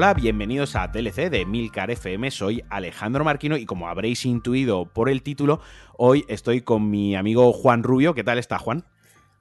Hola, bienvenidos a DLC de Milcar FM, soy Alejandro Marquino y como habréis intuido por el título, hoy estoy con mi amigo Juan Rubio. ¿Qué tal está, Juan?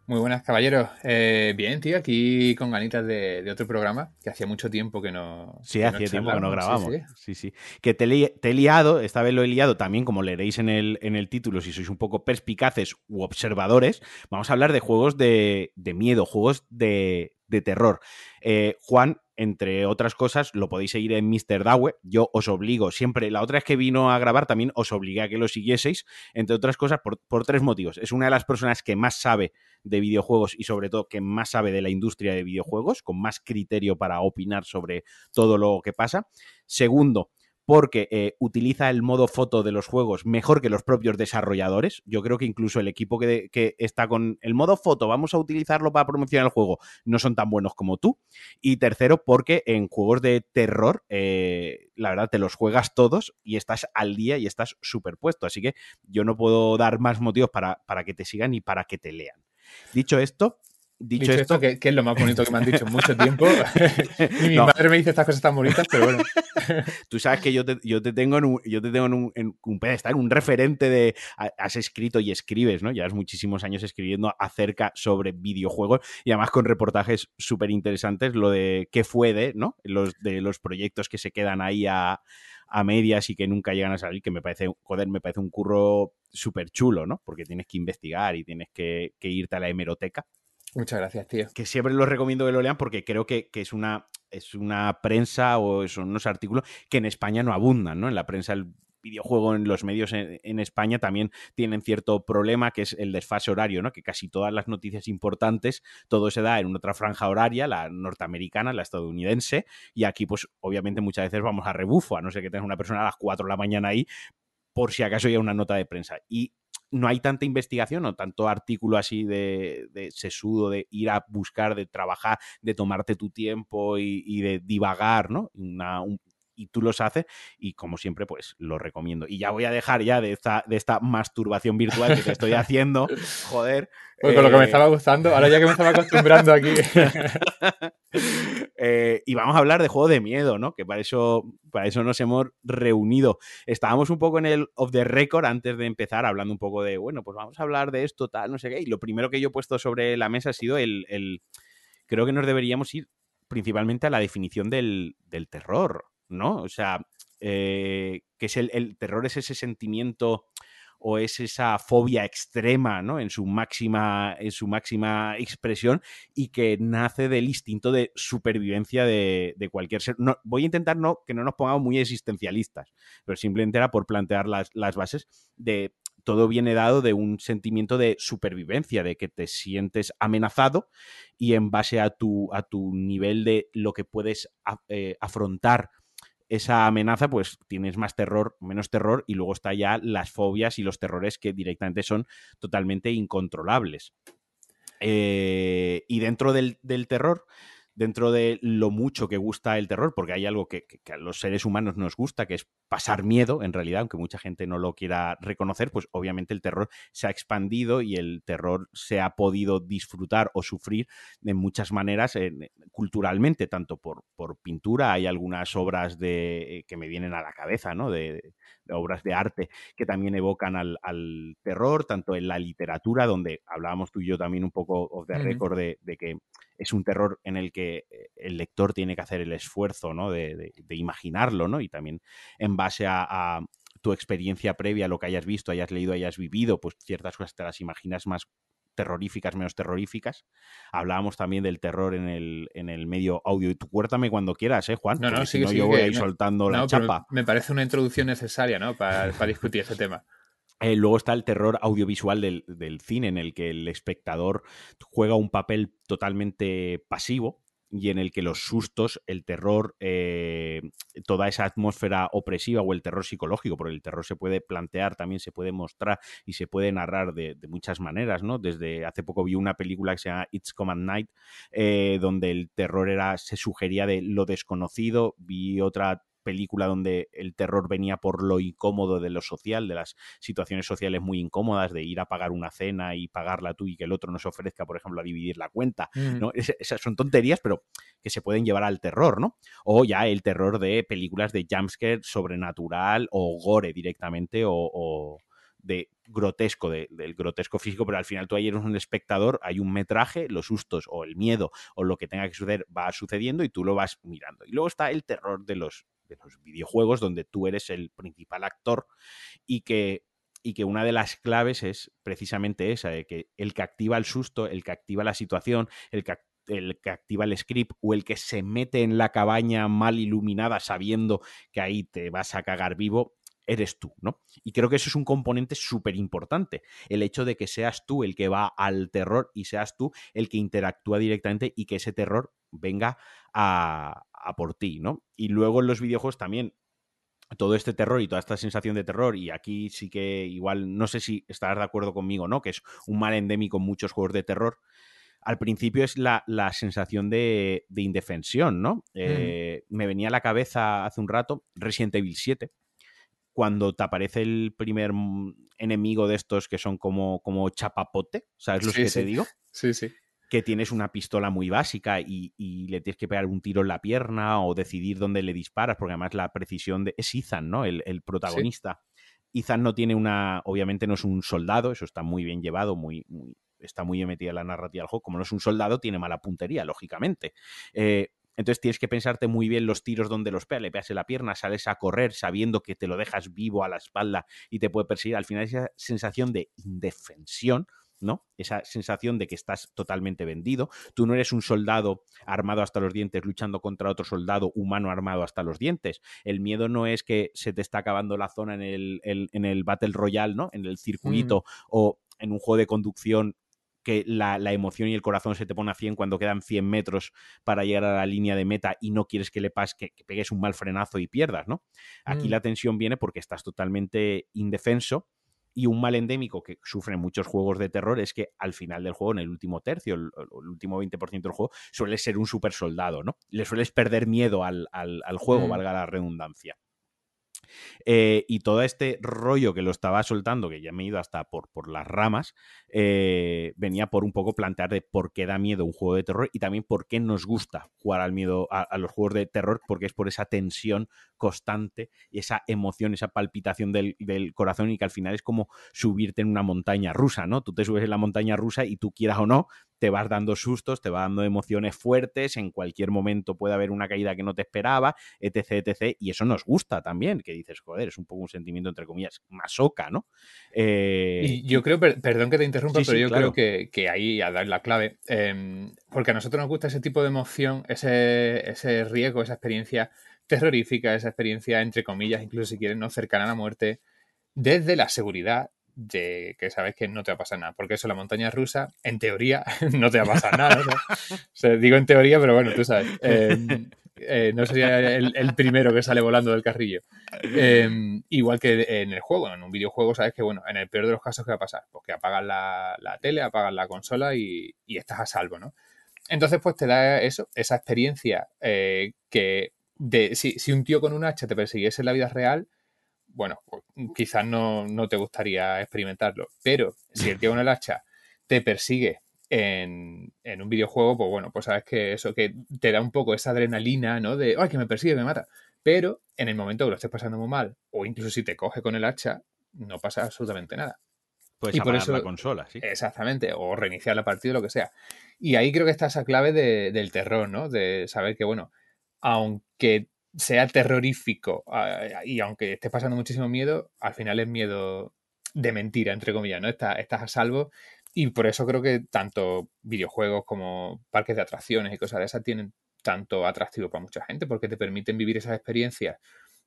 Muy buenas, caballeros. Eh, bien, tío, aquí con ganitas de, otro programa que hacía mucho tiempo que no. Sí, hacía tiempo que no grabamos. Sí, sí. Que te, he liado, esta vez lo he liado también, como leeréis en el, en el título, si sois un poco perspicaces u observadores. Vamos a hablar de juegos de, de miedo, juegos de, de terror. Eh, Juan entre otras cosas, lo podéis seguir en Mr. Dawe. Yo os obligo siempre, la otra vez que vino a grabar también os obligué a que lo siguieseis, entre otras cosas, por, tres motivos. Es una de las personas que más sabe de videojuegos y sobre todo que más sabe de la industria de videojuegos, con más criterio para opinar sobre todo lo que pasa. Segundo, porque eh, utiliza el modo foto de los juegos mejor que los propios desarrolladores. Yo creo que incluso el equipo que, está con el modo foto, vamos a utilizarlo para promocionar el juego, no son tan buenos como tú. Y tercero, porque en juegos de terror, eh, la verdad, te los juegas todos y estás al día y estás superpuesto. Así que yo no puedo dar más motivos para, para que te sigan y para que te lean. Dicho esto, Dicho, esto, que, es lo más bonito que me han dicho en mucho tiempo. y mi madre me dice estas cosas tan bonitas, pero bueno. Tú sabes que yo te, yo te tengo en un, yo te tengo en un, en un pedestal, un referente de. Has escrito y escribes, ¿no? Llevas muchísimos años escribiendo acerca sobre videojuegos y además con reportajes súper interesantes, lo de qué fue de, ¿no? Los, de los proyectos que se quedan ahí a, a medias y que nunca llegan a salir, que me parece, joder, me parece un curro súper chulo, ¿no? Porque tienes que investigar y tienes que, que irte a la hemeroteca Muchas gracias, tío. Que siempre los recomiendo que lo lean porque creo que, es, una, es una prensa o son unos artículos que en España no abundan, ¿no? En la prensa el videojuego en los medios en, España también tienen cierto problema que es el desfase horario, ¿no? Que casi todas las noticias importantes, todo se da en otra franja horaria, la norteamericana, la estadounidense, y aquí pues obviamente muchas veces vamos a rebufo, a no ser que tengas una persona a las 4 de la mañana ahí, por si acaso hay una nota de prensa. Y no hay tanta investigación o tanto artículo así de, sesudo, de ir a buscar, de trabajar, de tomarte tu tiempo y, de divagar, ¿no? Y tú los haces y como siempre pues lo recomiendo. Y ya voy a dejar ya de esta, de esta masturbación virtual que te estoy haciendo, joder. Pues con lo que me eh, estaba gustando, ahora ya que me estaba acostumbrando aquí. Eh, y vamos a hablar de juego de miedo, ¿no? Que para eso, para eso nos hemos reunido. Estábamos un poco en el off the record antes de empezar, hablando un poco de, bueno, pues vamos a hablar de esto, tal, no sé qué. Y lo primero que yo he puesto sobre la mesa ha sido el. el creo que nos deberíamos ir principalmente a la definición del, del terror, ¿no? O sea, eh, que es el, terror es ese sentimiento o es esa fobia extrema, ¿no? En su máxima, en su máxima expresión y que nace del instinto de supervivencia de, cualquier ser. No, voy a intentar no, que no nos pongamos muy existencialistas, pero simplemente era por plantear las, las bases de todo viene dado de un sentimiento de supervivencia, de que te sientes amenazado y en base a tu, a tu nivel de lo que puedes eh, afrontar esa amenaza, pues tienes más terror, menos terror, y luego está ya las fobias y los terrores que directamente son totalmente incontrolables. Eh, y dentro del, del terror, dentro de lo mucho que gusta el terror, porque hay algo que, a los seres humanos nos gusta, que es pasar miedo, en realidad, aunque mucha gente no lo quiera reconocer, pues obviamente el terror se ha expandido y el terror se ha podido disfrutar o sufrir de muchas maneras culturalmente, tanto por, por, pintura, hay algunas obras de, que me vienen a la cabeza, ¿no? De, obras de arte que también evocan al, terror, tanto en la literatura, donde hablábamos tú y yo también un poco de récord de, de que es un terror en el que eh, el lector tiene que hacer el esfuerzo ¿no? de, imaginarlo, ¿no? Y también en base a, tu experiencia previa, lo que hayas visto, hayas leído, hayas vivido, pues ciertas cosas te las imaginas más terroríficas, menos terroríficas. Hablábamos también del terror en el, en el medio audio. Y tú cuéntame cuando quieras, ¿eh, Juan? No, no, sí, si yo voy a ir soltando la chapa. Me parece una introducción necesaria, ¿no? Para, para discutir ese tema. Eh, luego está el terror audiovisual del, del, cine, en el que el espectador juega un papel totalmente pasivo y en el que los sustos, el terror, eh, toda esa atmósfera opresiva o el terror psicológico, porque el terror se puede plantear, también se puede mostrar y se puede narrar de, muchas maneras, ¿no? Desde hace poco vi una película que se llama It's Come at Night, eh, donde el terror era, se sugería de lo desconocido, vi otra película donde el terror venía por lo incómodo de lo social, de las situaciones sociales muy incómodas, de ir a pagar una cena y pagarla tú y que el otro no se ofrezca, por ejemplo, a dividir la cuenta, Mm. ¿no? Es- esas son tonterías, pero que se pueden llevar al terror, ¿no? O ya el terror de películas de jumpscare sobrenatural o gore directamente o, o de grotesco, de- del grotesco físico, pero al final tú ahí eres un espectador, hay un metraje, los sustos o el miedo o lo que tenga que suceder va sucediendo y tú lo vas mirando. Y luego está el terror de los, de los videojuegos donde tú eres el principal actor y que, y que una de las claves es precisamente esa, de que el que activa el susto, el que activa la situación, el que, el que activa el script o el que se mete en la cabaña mal iluminada sabiendo que ahí te vas a cagar vivo, eres tú, ¿no? Y creo que eso es un componente súper importante, el hecho de que seas tú el que va al terror y seas tú el que interactúa directamente y que ese terror venga a, a por ti, ¿no? Y luego en los videojuegos también todo este terror y toda esta sensación de terror, y aquí sí que igual, no sé si estarás de acuerdo conmigo, ¿no? Que es un mal endémico en muchos juegos de terror. Al principio es la, la sensación de, de indefensión, ¿no? Eh, Me venía a la cabeza hace un rato Resident Evil 7, cuando te aparece el primer enemigo de estos que son como, como chapapote, ¿sabes Sí, que sí. te digo? Sí, sí. Que tienes una pistola muy básica y, y le tienes que pegar un tiro en la pierna o decidir dónde le disparas, porque además la precisión de... Es Ethan, ¿no? El, el protagonista. Ethan no tiene una... Obviamente no es un soldado, eso está muy bien llevado, muy, muy- está muy metida en la narrativa del juego. Como no es un soldado, tiene mala puntería, lógicamente. Eh, entonces tienes que pensarte muy bien los tiros donde los pega, le pegas en la pierna, sales a correr sabiendo que te lo dejas vivo a la espalda y te puede perseguir. Al final esa sensación de indefensión, ¿no? Esa sensación de que estás totalmente vendido. Tú no eres un soldado armado hasta los dientes luchando contra otro soldado humano armado hasta los dientes. El miedo no es que se te está acabando la zona en el, el- en el Battle Royale, ¿no? En el circuito o en un juego de conducción que la, la emoción y el corazón se te pone a 100 cuando quedan 100 metros para llegar a la línea de meta y no quieres que le pase, que, que pegues un mal frenazo y pierdas, ¿no? Aquí Mm. la tensión viene porque estás totalmente indefenso y un mal endémico que sufren muchos juegos de terror es que al final del juego, en el último tercio, el, el último 20% del juego, suele ser un super soldado, ¿no? Le sueles perder miedo al, al- al juego, Mm. valga la redundancia. Eh, y todo este rollo que lo estaba soltando, que ya me he ido hasta por, por las ramas, eh, venía por un poco plantear de por qué da miedo un juego de terror y también por qué nos gusta jugar al miedo a, los juegos de terror, porque es por esa tensión constante esa emoción, esa palpitación del, del corazón y que al final es como subirte en una montaña rusa, ¿no? Tú te subes en la montaña rusa y tú quieras o no, te vas dando sustos, te vas dando emociones fuertes, en cualquier momento puede haber una caída que no te esperaba, etc, etc. Y eso nos gusta también, que dices, joder, es un poco un sentimiento, entre comillas, masoca, ¿no? Eh, Y yo creo, per- perdón que te interrumpa, Sí, sí, pero yo claro. creo que, que ahí a dar la clave. eh, porque a nosotros nos gusta ese tipo de emoción, ese, ese riesgo, esa experiencia terrorífica, esa experiencia, entre comillas, incluso si quieres, no cercana a la muerte, desde la seguridad de que sabes que no te va a pasar nada. Porque eso, la montaña rusa, en teoría, no te va a pasar nada. ¿no? O digo en teoría, pero bueno, tú sabes. eh, eh, no sería el, primero que sale volando del carrillo. Eh, igual que en el juego, en un videojuego, sabes que, bueno, en el peor de los casos, ¿qué va a pasar? Pues que apagas la, la tele, apagas la consola y, y estás a salvo, ¿no? Entonces, pues te da eso, esa experiencia eh, que de, si, si un tío con un hacha te persiguiese en la vida real, bueno, pues, quizás no, no te gustaría experimentarlo. Pero si el tío con el hacha te persigue en, en un videojuego, pues bueno, pues sabes que eso que te da un poco esa adrenalina, ¿no? De, ay, que me persigue, me mata. Pero en el momento que lo estés pasando muy mal, o incluso si te coge con el hacha, no pasa absolutamente nada. puedes y por eso- la consola, sí. Exactamente, o reiniciar la partida, lo que sea. Y ahí creo que está esa clave de- del terror, ¿no? De saber que, bueno, aunque sea terrorífico ah, y aunque estés pasando muchísimo miedo, al final es miedo de mentira, entre comillas, ¿no? Estás, estás a salvo y por eso creo que tanto videojuegos como parques de atracciones y cosas de esas tienen tanto atractivo para mucha gente porque te permiten vivir esas experiencias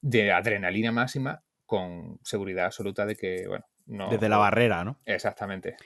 de adrenalina máxima con seguridad absoluta de que, bueno, no... Desde la barrera, ¿no? Exactamente.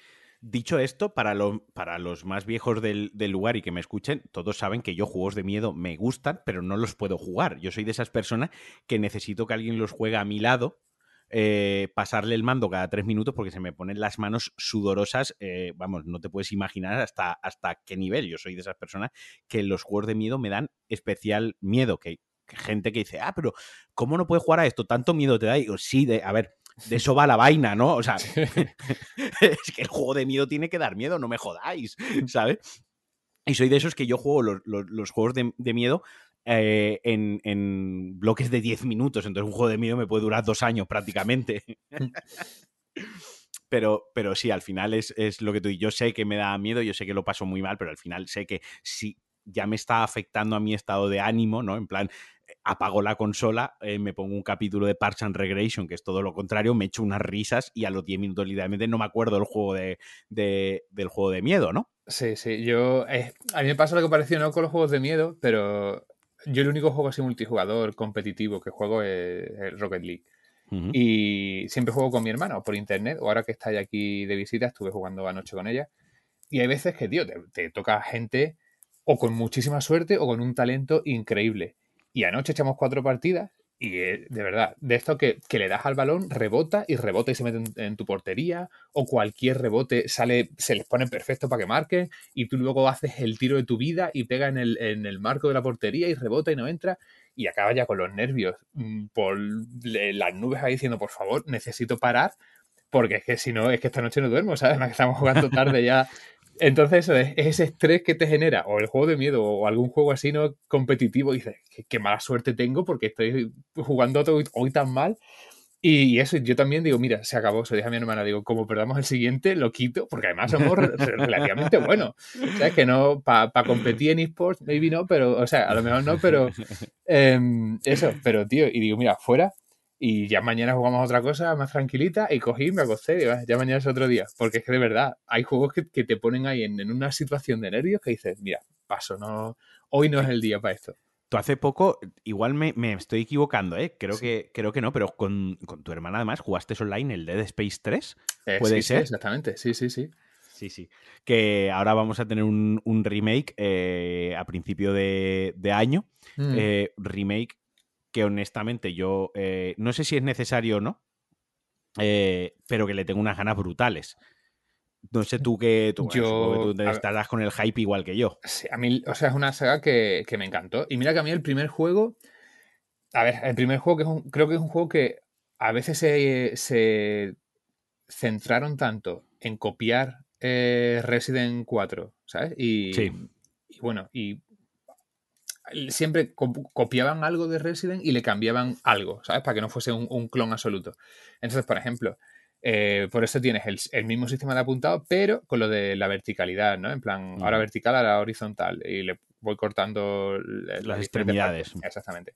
Dicho esto, para, lo- para los más viejos del, lugar y que me escuchen, todos saben que yo juegos de miedo me gustan, pero no los puedo jugar. Yo soy de esas personas que necesito que alguien los juegue a mi lado, eh, pasarle el mando cada tres minutos porque se me ponen las manos sudorosas. eh, vamos, no te puedes imaginar hasta, hasta qué nivel. Yo soy de esas personas que los juegos de miedo me dan especial miedo, que gente que dice, ah, pero ¿cómo no puedes jugar a esto? Tanto miedo te da. Y digo, sí, de, a ver, de eso va la vaina, ¿no? O sea, es que el juego de miedo tiene que dar miedo, no me jodáis, ¿sabes? Y soy de esos que yo juego los, juegos de, miedo eh, en, bloques de 10 minutos. Entonces, un juego de miedo me puede durar dos años prácticamente. pero, pero sí, al final es, es, lo que tú y yo sé que me da miedo, yo sé que lo paso muy mal, pero al final sé que si ya me está afectando a mi estado de ánimo, ¿no? En plan, apago la consola, eh, me pongo un capítulo de Parks and Regression, que es todo lo contrario, me echo unas risas y a los 10 minutos literalmente no me acuerdo del juego de, del juego de miedo, ¿no? Sí, sí, yo... Eh, a mí me pasa lo que pareció no con los juegos de miedo, pero yo el único juego así multijugador competitivo que juego es el Rocket League. Y siempre juego con mi hermana o por internet, o ahora que está aquí de visita, estuve jugando anoche con ella. Y hay veces que, tío, te toca gente o con muchísima suerte o con un talento increíble. Y anoche echamos cuatro partidas y eh, de verdad, de esto que, le das al balón, rebota y rebota y se mete en, tu portería, o cualquier rebote sale, se les pone perfecto para que marquen, y tú luego haces el tiro de tu vida y pega en el, en el marco de la portería y rebota y no entra, y acaba ya con los nervios mm, por las nubes ahí diciendo, por favor, necesito parar, porque es que si no, es que esta noche no duermo, ¿sabes? Estamos jugando tarde ya entonces, eso es, ese estrés que te genera, o el juego de miedo, o algún juego así no competitivo, y dices, qué, mala suerte tengo porque estoy jugando hoy, tan mal. Y, eso, yo también digo, mira, se acabó, se deja a mi hermana, digo, como perdamos el siguiente, lo quito, porque además somos relativamente buenos. O que no, para competir en esports, maybe no, pero, o sea, a lo mejor no, pero em, eso, pero tío, y digo, mira, fuera, y ya mañana jugamos otra cosa más tranquilita y cogí me acosté y ya mañana es otro día. Porque es que de verdad, hay juegos que, te ponen ahí en, una situación de nervios que dices, mira, paso, no, hoy no es el día para esto. Tú hace poco, igual me, estoy equivocando, ¿eh? Creo, que, creo que no, pero con, tu hermana además jugaste online el Dead Space 3. Eh, ¿Puede ser? exactamente, sí, sí, sí. Sí, sí. Que ahora vamos a tener un, remake eh, a principio de, año. Mm. Eh, remake que honestamente yo eh, no sé si es necesario o no, eh, pero que le tengo unas ganas brutales. No sé tú que tú, yo, estarás con el hype igual que yo. Sí, a mí, o sea, es una saga que, me encantó. Y mira que a mí el primer juego, a ver, el primer juego que es un, creo que es un juego que a veces se, centraron tanto en copiar eh, Resident 4, ¿sabes? Y, sí. y bueno, y siempre copiaban algo de Resident y le cambiaban algo, ¿sabes? Para que no fuese un, clon absoluto. Entonces, por ejemplo, eh, por eso tienes el, mismo sistema de apuntado, pero con lo de la verticalidad, ¿no? En plan, ahora vertical, ahora horizontal. Y le voy cortando las extremidades. Exactamente.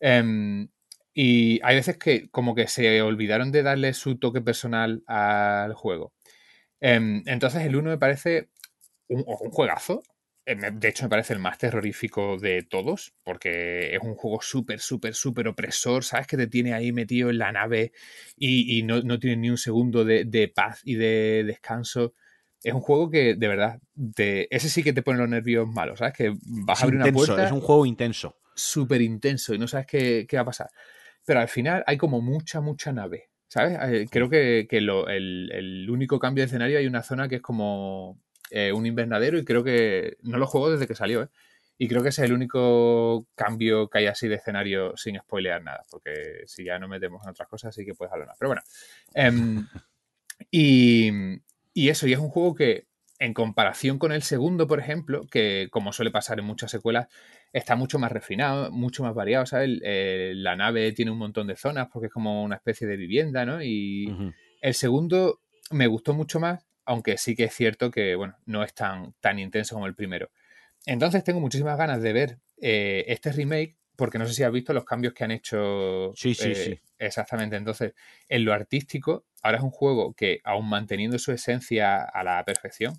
Em, y hay veces que como que se olvidaron de darle su toque personal al juego. Em, entonces el 1 me parece un, un, juegazo, de hecho, me parece el más terrorífico de todos, porque es un juego súper, súper, súper opresor, ¿sabes? Que te tiene ahí metido en la nave y, no, no tiene ni un segundo de, paz y de descanso. Es un juego que, de verdad, ese sí que te pone los nervios malos, ¿sabes? Que vas a abrir una puerta. Es un juego intenso. Súper intenso y no sabes qué, va a pasar. Pero al final hay como mucha, mucha nave, ¿sabes? Eh, creo que, el, el único cambio de escenario hay una zona que es como eh, un invernadero y creo que no lo juego desde que salió, ¿eh? Y creo que es el único cambio que hay así de escenario sin spoilear nada, porque si ya no metemos en otras cosas, sí que puedes hablar más. Pero bueno. Em, y, y, eso, y es un juego que, en comparación con el segundo, por ejemplo, que como suele pasar en muchas secuelas, está mucho más refinado, mucho más variado, ¿sabes? la nave tiene un montón de zonas porque es como una especie de vivienda, ¿no? Y el segundo me gustó mucho más aunque sí que es cierto que, bueno, no es tan, tan intenso como el primero. Entonces tengo muchísimas ganas de ver eh, este remake, porque no sé si has visto los cambios que han hecho. Sí, sí, sí. Eh, exactamente. Entonces, en lo artístico, ahora es un juego que, aún manteniendo su esencia a la perfección,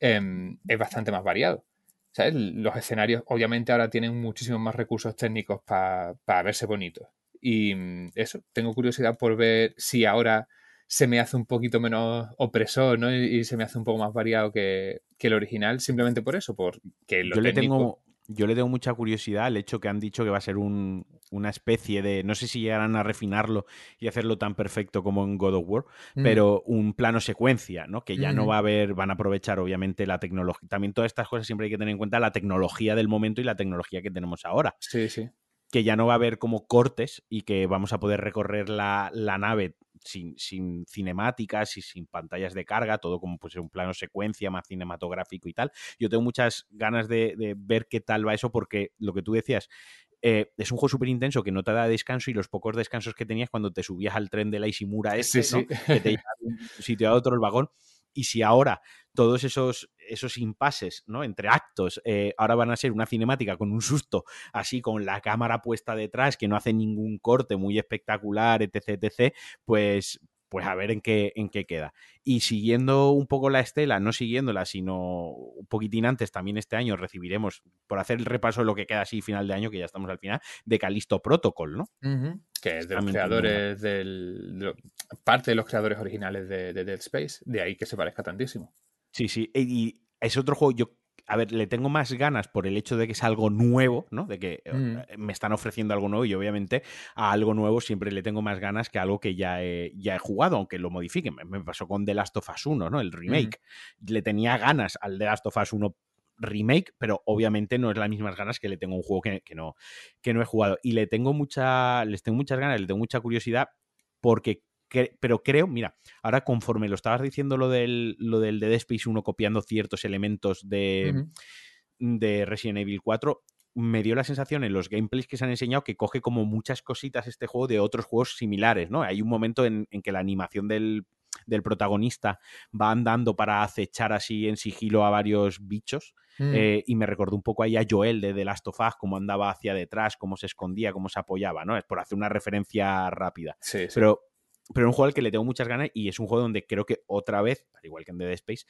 em, es bastante más variado. ¿Sabes? Los escenarios, obviamente, ahora tienen muchísimos más recursos técnicos para verse bonitos. Y mm, eso, tengo curiosidad por ver si ahora se me hace un poquito menos opresor, ¿no? Y, se me hace un poco más variado que, el original, simplemente por eso, porque lo yo le tengo Yo le tengo mucha curiosidad al hecho que han dicho que va a ser una especie de, no sé si llegarán a refinarlo y hacerlo tan perfecto como en God of War, mm. pero un plano secuencia, ¿no? Que ya no va a haber, van a aprovechar obviamente la tecnología. También todas estas cosas siempre hay que tener en cuenta la tecnología del momento y la tecnología que tenemos ahora. Sí, sí. que ya no va a haber como cortes y que vamos a poder recorrer la, nave sin, sin, cinemáticas y sin pantallas de carga, todo como pues un plano secuencia más cinematográfico y tal. Yo tengo muchas ganas de, ver qué tal va eso porque lo que tú decías, eh, es un juego súper intenso que no te da descanso y los pocos descansos que tenías cuando te subías al tren de la Ishimura ese, que te lleva de un sitio a otro el vagón. Y si ahora todos esos, esos impases ¿no? entre actos eh, ahora van a ser una cinemática con un susto, así con la cámara puesta detrás, que no hace ningún corte muy espectacular, etc., etc., pues, pues a ver en qué, en qué queda. Y siguiendo un poco la estela, no siguiéndola, sino un poquitín antes, también este año recibiremos, por hacer el repaso de lo que queda así final de año, que ya estamos al final, de Calisto Protocol, ¿no? Que es de los creadores del. parte de los creadores originales de, de, Dead Space, de ahí que se parezca tantísimo. Sí, sí. Y es otro juego, yo a ver, le tengo más ganas por el hecho de que es algo nuevo, ¿no? De que eh, me están ofreciendo algo nuevo y obviamente a algo nuevo siempre le tengo más ganas que a algo que ya he, ya he jugado, aunque lo modifiquen. Me pasó con The Last of Us 1, ¿no? El remake. Le tenía ganas al The Last of Us 1 remake, pero obviamente no es las mismas ganas que le tengo a un juego que, no, que no he jugado. Y le tengo mucha, les tengo muchas ganas, le tengo mucha curiosidad porque pero creo, mira, ahora conforme lo estabas diciendo lo del, lo del Dead Space 1 copiando ciertos elementos de, de Resident Evil 4, me dio la sensación en los gameplays que se han enseñado que coge como muchas cositas este juego de otros juegos similares, ¿no? Hay un momento en, que la animación del, protagonista va andando para acechar así en sigilo a varios bichos. Mm. Eh, y me recordó un poco ahí a Joel de The Last of Us, cómo andaba hacia detrás, cómo se escondía, cómo se apoyaba, ¿no? Es por hacer una referencia rápida. Sí, Pero pero es un juego al que le tengo muchas ganas y es un juego donde creo que otra vez, al igual que en Dead Space,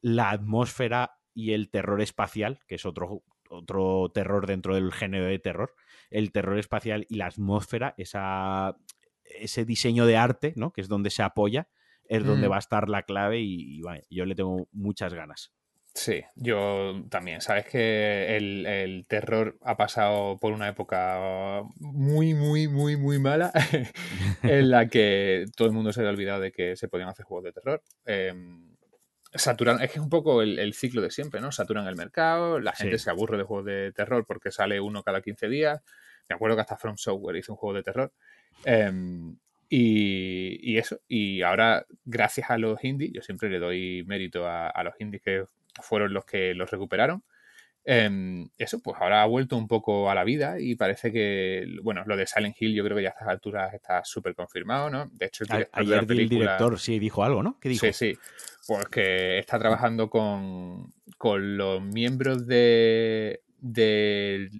la atmósfera y el terror espacial, que es otro, otro terror dentro del género de terror, el terror espacial y la atmósfera, esa, ese diseño de arte, ¿no? que es donde se apoya, es donde mm. va a estar la clave y, yo le tengo muchas ganas. Sí, yo también. Sabes que el, terror ha pasado por una época muy, muy, muy, muy mala en la que todo el mundo se había olvidado de que se podían hacer juegos de terror. Em, saturan, es que es un poco el, ciclo de siempre, ¿no? Saturan el mercado, la gente se aburre de juegos de terror porque sale uno cada 15 días. Me acuerdo que hasta From Software hizo un juego de terror. Em, y, eso, y ahora, gracias a los indies, yo siempre le doy mérito a, a los indies que fueron los que los recuperaron. Em, eso, pues ahora ha vuelto un poco a la vida y parece que, bueno, lo de Silent Hill yo creo que ya a estas alturas está súper confirmado, ¿no? De hecho, el director, Ayer el director sí dijo algo, ¿no? ¿Qué dijo? Sí, sí. Pues que está trabajando con, con los miembros de, de,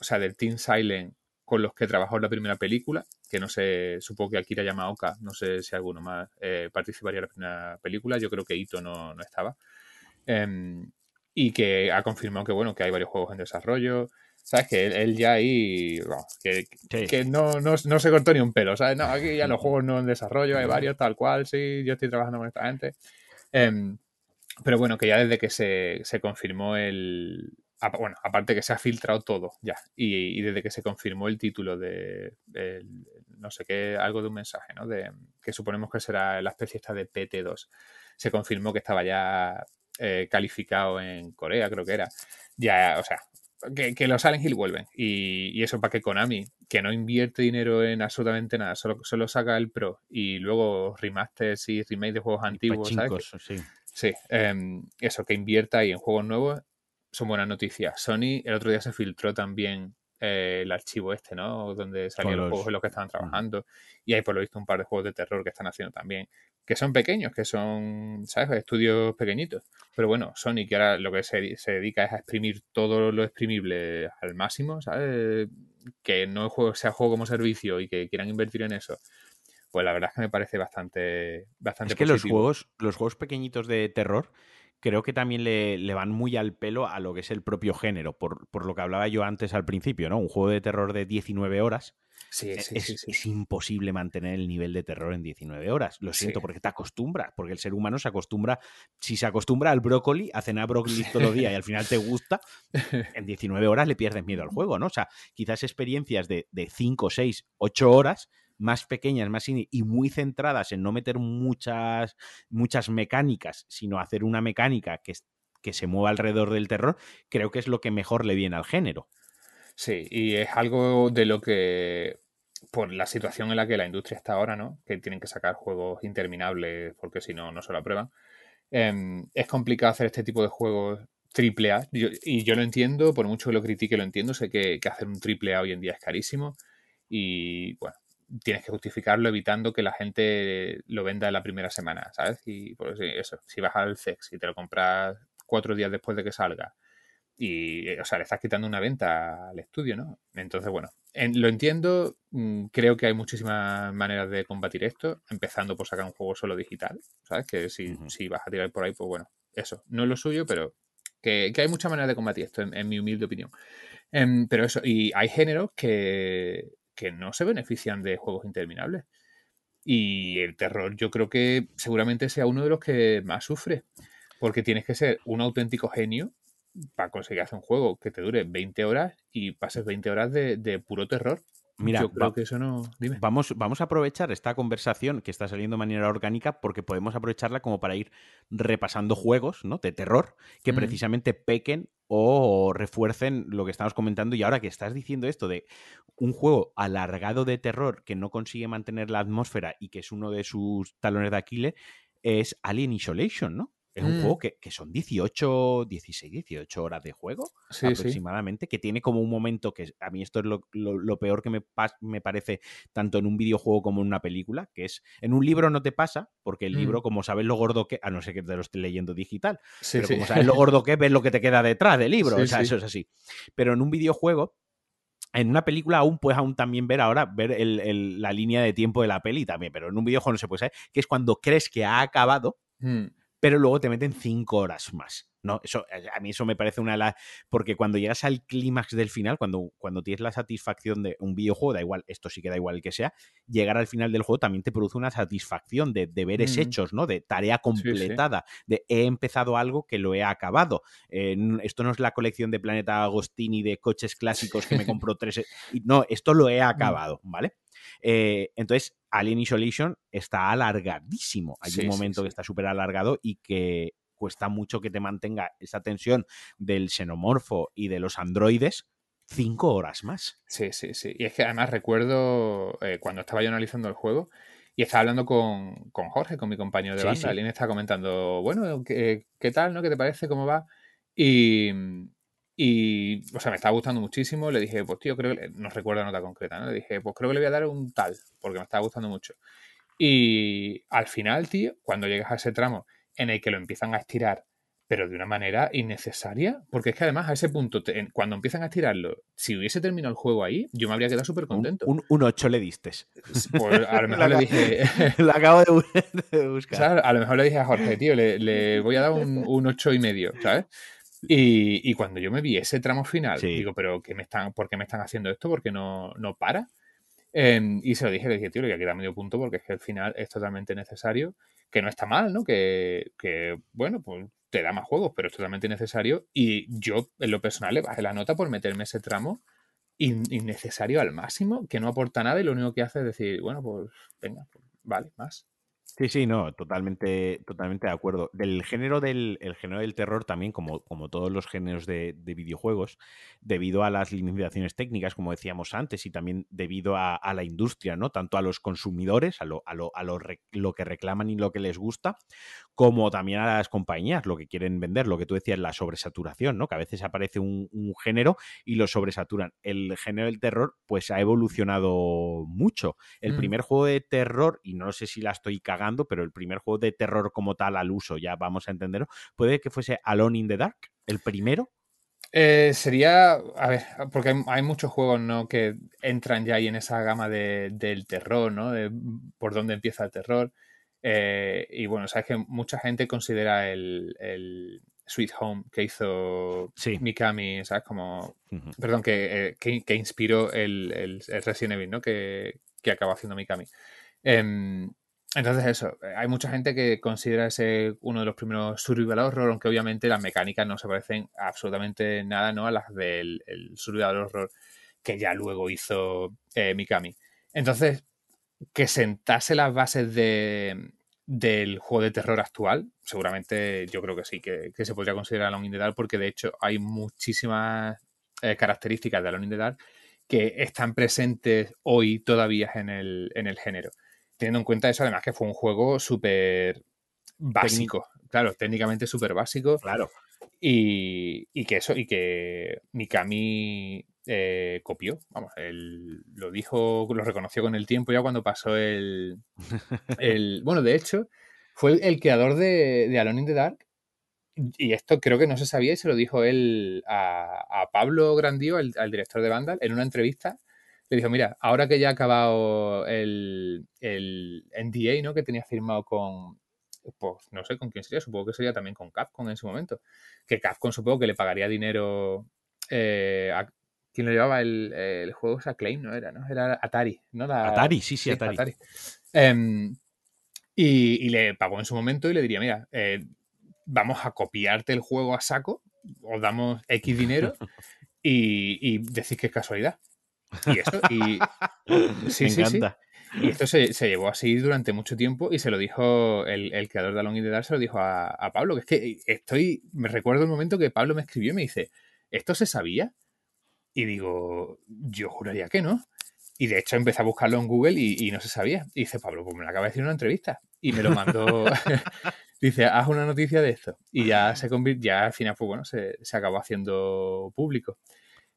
o sea, del Team Silent con los que trabajó en la primera película, que no sé, supongo que Akira Yamaoka, no sé si alguno más eh, participaría en la primera película, yo creo que Ito no, no estaba. Em, y que ha confirmado que, bueno, que hay varios juegos en desarrollo. ¿Sabes? Que él, ya ahí, que, que no, no, no, se cortó ni un pelo, ¿sabes? No, aquí ya los juegos no en desarrollo, hay varios tal cual, sí, yo estoy trabajando con esta gente. Em, pero bueno, que ya desde que se, se confirmó el, bueno, aparte que se ha filtrado todo ya, y, y, desde que se confirmó el título de, no sé qué, algo de un mensaje, ¿no? De, que suponemos que será la especie esta de PT2, se confirmó que estaba ya eh, calificado en Corea, creo que era. Ya, o sea, que, los Silent Hill vuelven. Y, eso para que Konami, que no invierte dinero en absolutamente nada, solo, solo saca el Pro y luego remasters y remakes de juegos antiguos, ¿sabes? Sí, sí em, eso, que invierta ahí en juegos nuevos son buenas noticias. Sony el otro día se filtró también eh, el archivo este, ¿no? Donde salían los, juegos en los que estaban trabajando. Y hay por lo visto un par de juegos de terror que están haciendo también que son pequeños, que son, ¿sabes? Estudios pequeñitos. Pero bueno, Sony, que ahora lo que se, dedica es a exprimir todo lo exprimible al máximo, ¿sabes? Que no sea juego como servicio y que quieran invertir en eso. Pues la verdad es que me parece bastante, bastante Es que los juegos, los juegos pequeñitos de terror creo que también le, van muy al pelo a lo que es el propio género, por, por, lo que hablaba yo antes al principio, ¿no? Un juego de terror de 19 horas Sí, e, sí, es, es, imposible mantener el nivel de terror en 19 horas. Lo siento, porque te acostumbras, porque el ser humano se acostumbra, si se acostumbra al brócoli, a cenar brócoli todos los días y al final te gusta, en 19 horas le pierdes miedo al juego, ¿no? O sea, quizás experiencias de, de 5, 6, 8 horas más pequeñas, más y muy centradas en no meter muchas, muchas mecánicas, sino hacer una mecánica que, que se mueva alrededor del terror, creo que es lo que mejor le viene al género. Sí, y es algo de lo que, por la situación en la que la industria está ahora, ¿no? Que tienen que sacar juegos interminables porque si no, no se lo aprueban. Em, es complicado hacer este tipo de juegos triple A. y yo lo entiendo, por mucho que lo critique, lo entiendo. Sé que, hacer un triple A hoy en día es carísimo. Y bueno, tienes que justificarlo evitando que la gente lo venda en la primera semana, ¿sabes? Y por eso, si vas al sex y te lo compras cuatro días después de que salga y, o sea, le estás quitando una venta al estudio, ¿no? Entonces, bueno, lo entiendo, mm, creo que hay muchísimas maneras de combatir esto, empezando por sacar un juego solo digital, ¿sabes? Que si, si vas a tirar por ahí, pues bueno, eso, no es lo suyo, pero que, hay muchas maneras de combatir esto, en, mi humilde opinión. Em, pero eso, y hay géneros que, que no se benefician de juegos interminables. Y el terror yo creo que seguramente sea uno de los que más sufre, porque tienes que ser un auténtico genio para conseguir hacer un juego que te dure 20 horas y pases 20 horas de, puro terror. Mira, yo creo que eso no. Vamos, vamos a aprovechar esta conversación que está saliendo de manera orgánica porque podemos aprovecharla como para ir repasando juegos ¿no? de terror que mm. precisamente pequen o refuercen lo que estamos comentando. Y ahora que estás diciendo esto de un juego alargado de terror que no consigue mantener la atmósfera y que es uno de sus talones de Aquiles, es Alien Isolation, ¿no? Es un juego mm. que, son 18, 16, 18 horas de juego aproximadamente, que tiene como un momento que a mí esto es lo, peor que me, me, parece tanto en un videojuego como en una película, que es en un libro no te pasa, porque el mm. libro, como sabes lo gordo que, a no ser que te lo esté leyendo digital, pero como sabes lo gordo que ves lo que te queda detrás del libro, o sea, eso es así. Pero en un videojuego en una película aún puedes aún también ver ahora, ver la línea de tiempo de la peli también, pero en un videojuego no se puede saber, que es cuando crees que ha acabado, mm pero luego te meten cinco horas más. ¿no? Eso, eh, a mí eso me parece una... La... Porque cuando llegas al clímax del final, cuando, cuando tienes la satisfacción de un videojuego, da igual, esto sí que da igual el que sea, llegar al final del juego también te produce una satisfacción de deberes mm. hechos, ¿no? De tarea completada, de he empezado algo que lo he acabado. esto no es la colección de Planeta Agostini de coches clásicos que me compró tres... No, esto lo he mm. acabado, ¿vale? Eh, entonces, Alien Isolation está alargadísimo. Hay un momento que está súper alargado y que cuesta mucho que te mantenga esa tensión del xenomorfo y de los androides cinco horas más. Sí, sí, sí. Y es que además recuerdo eh, cuando estaba yo analizando el juego y estaba hablando con, Jorge, con mi compañero de banda. Alien estaba comentando, bueno, ¿qué, ¿qué, tal, no? ¿Qué te parece? ¿Cómo va? Y, y, o sea, me estaba gustando muchísimo. Le dije, pues tío, creo que. No recuerdo nota concreta, ¿no? Le dije, pues creo que le voy a dar un tal, porque me estaba gustando mucho. Y al final, tío, cuando llegas a ese tramo en el que lo empiezan a estirar, pero de una manera innecesaria, porque es que además a ese punto, cuando empiezan a estirarlo, si hubiese terminado el juego ahí, yo me habría quedado súper contento. Un, 8 le diste. Pues a lo mejor le dije. lo acabo de, buscar. A lo mejor le dije a Jorge, tío, le, voy a dar un, un 8 y medio, ¿sabes? Y, cuando yo me vi ese tramo final, digo, pero ¿qué me están, ¿por qué me están haciendo esto? Porque no, no para. Em, y se lo dije, le dije, tío, le voy a quedar medio punto porque es que el final es totalmente necesario, que no está mal, ¿no? Que, que, bueno, pues te da más juegos, pero es totalmente necesario. Y yo, en lo personal, le bajé la nota por meterme ese tramo innecesario al máximo, que no aporta nada y lo único que hace es decir, bueno, pues venga, pues, vale, más. Sí, sí, no, totalmente, totalmente de acuerdo. Del género del, el género del terror también, como, como todos los géneros de, videojuegos, debido a las limitaciones técnicas, como decíamos antes, y también debido a, la industria, ¿no? Tanto a los consumidores, a lo, a, lo, a lo, lo, que reclaman y lo que les gusta, como también a las compañías, lo que quieren vender, lo que tú decías, la sobresaturación, ¿no? Que a veces aparece un, género y lo sobresaturan. El género del terror, pues ha evolucionado mucho. El mm. primer juego de terror, y no sé si la estoy cagando, pero el primer juego de terror como tal al uso, ya vamos a entenderlo, puede que fuese Alone in the Dark, el primero. Eh, sería, a ver, porque hay, muchos juegos ¿no? que entran ya ahí en esa gama del terror, ¿no? De por dónde empieza el terror. Eh, y bueno, sabes que mucha gente considera el, Sweet Home que hizo Mikami, ¿sabes? Como, perdón, que, eh, que, inspiró el, el, Resident Evil, ¿no? Que, que acaba haciendo Mikami. Em, entonces eso, hay mucha gente que considera ese uno de los primeros survival horror, aunque obviamente las mecánicas no se parecen absolutamente nada ¿no? a las del survival horror que ya luego hizo eh, Mikami. Entonces, que sentase las bases de, del juego de terror actual, seguramente yo creo que sí, que, se podría considerar Long in the Dark, porque de hecho hay muchísimas eh, características de Alone in the Dark que están presentes hoy todavía en el, en el género. Teniendo en cuenta eso, además, que fue un juego súper básico. Claro, técnicamente súper básico. Claro. Y, y, que eso, y que Mikami eh, copió. Vamos, él lo dijo, lo reconoció con el tiempo ya cuando pasó el. el bueno, de hecho, fue el, creador de, de, Alone in the Dark. Y esto creo que no se sabía y se lo dijo él a, Pablo Grandío, al director de Vandal, en una entrevista. Le dijo, mira, ahora que ya ha acabado el, el NDA, ¿no? Que tenía firmado con, pues no sé con quién sería, supongo que sería también con Capcom en su momento. Que Capcom supongo que le pagaría dinero eh, a, quien lo llevaba el, el juego es Acclaim, ¿no era? ¿no? Era Atari, ¿no? Atari, sí, sí, Atari. Em, y, le pagó en su momento y le diría, mira, eh, vamos a copiarte el juego a saco, os damos X dinero y, y decís que es casualidad. Y eso, y... Sí, Me encanta. Y esto se, llevó así durante mucho tiempo y se lo dijo el, creador de Along in the Dark, se lo dijo a, a, Pablo, que es que estoy, me recuerdo el momento que Pablo me escribió y me dice, ¿esto se sabía? Y digo, yo juraría que no. Y de hecho empecé a buscarlo en Google y, no se sabía. Y dice, Pablo, pues me lo acaba de decir en una entrevista. Y me lo mandó. dice, haz una noticia de esto. Y ya se convirtió, ya al final, pues bueno, se, se acabó haciendo público.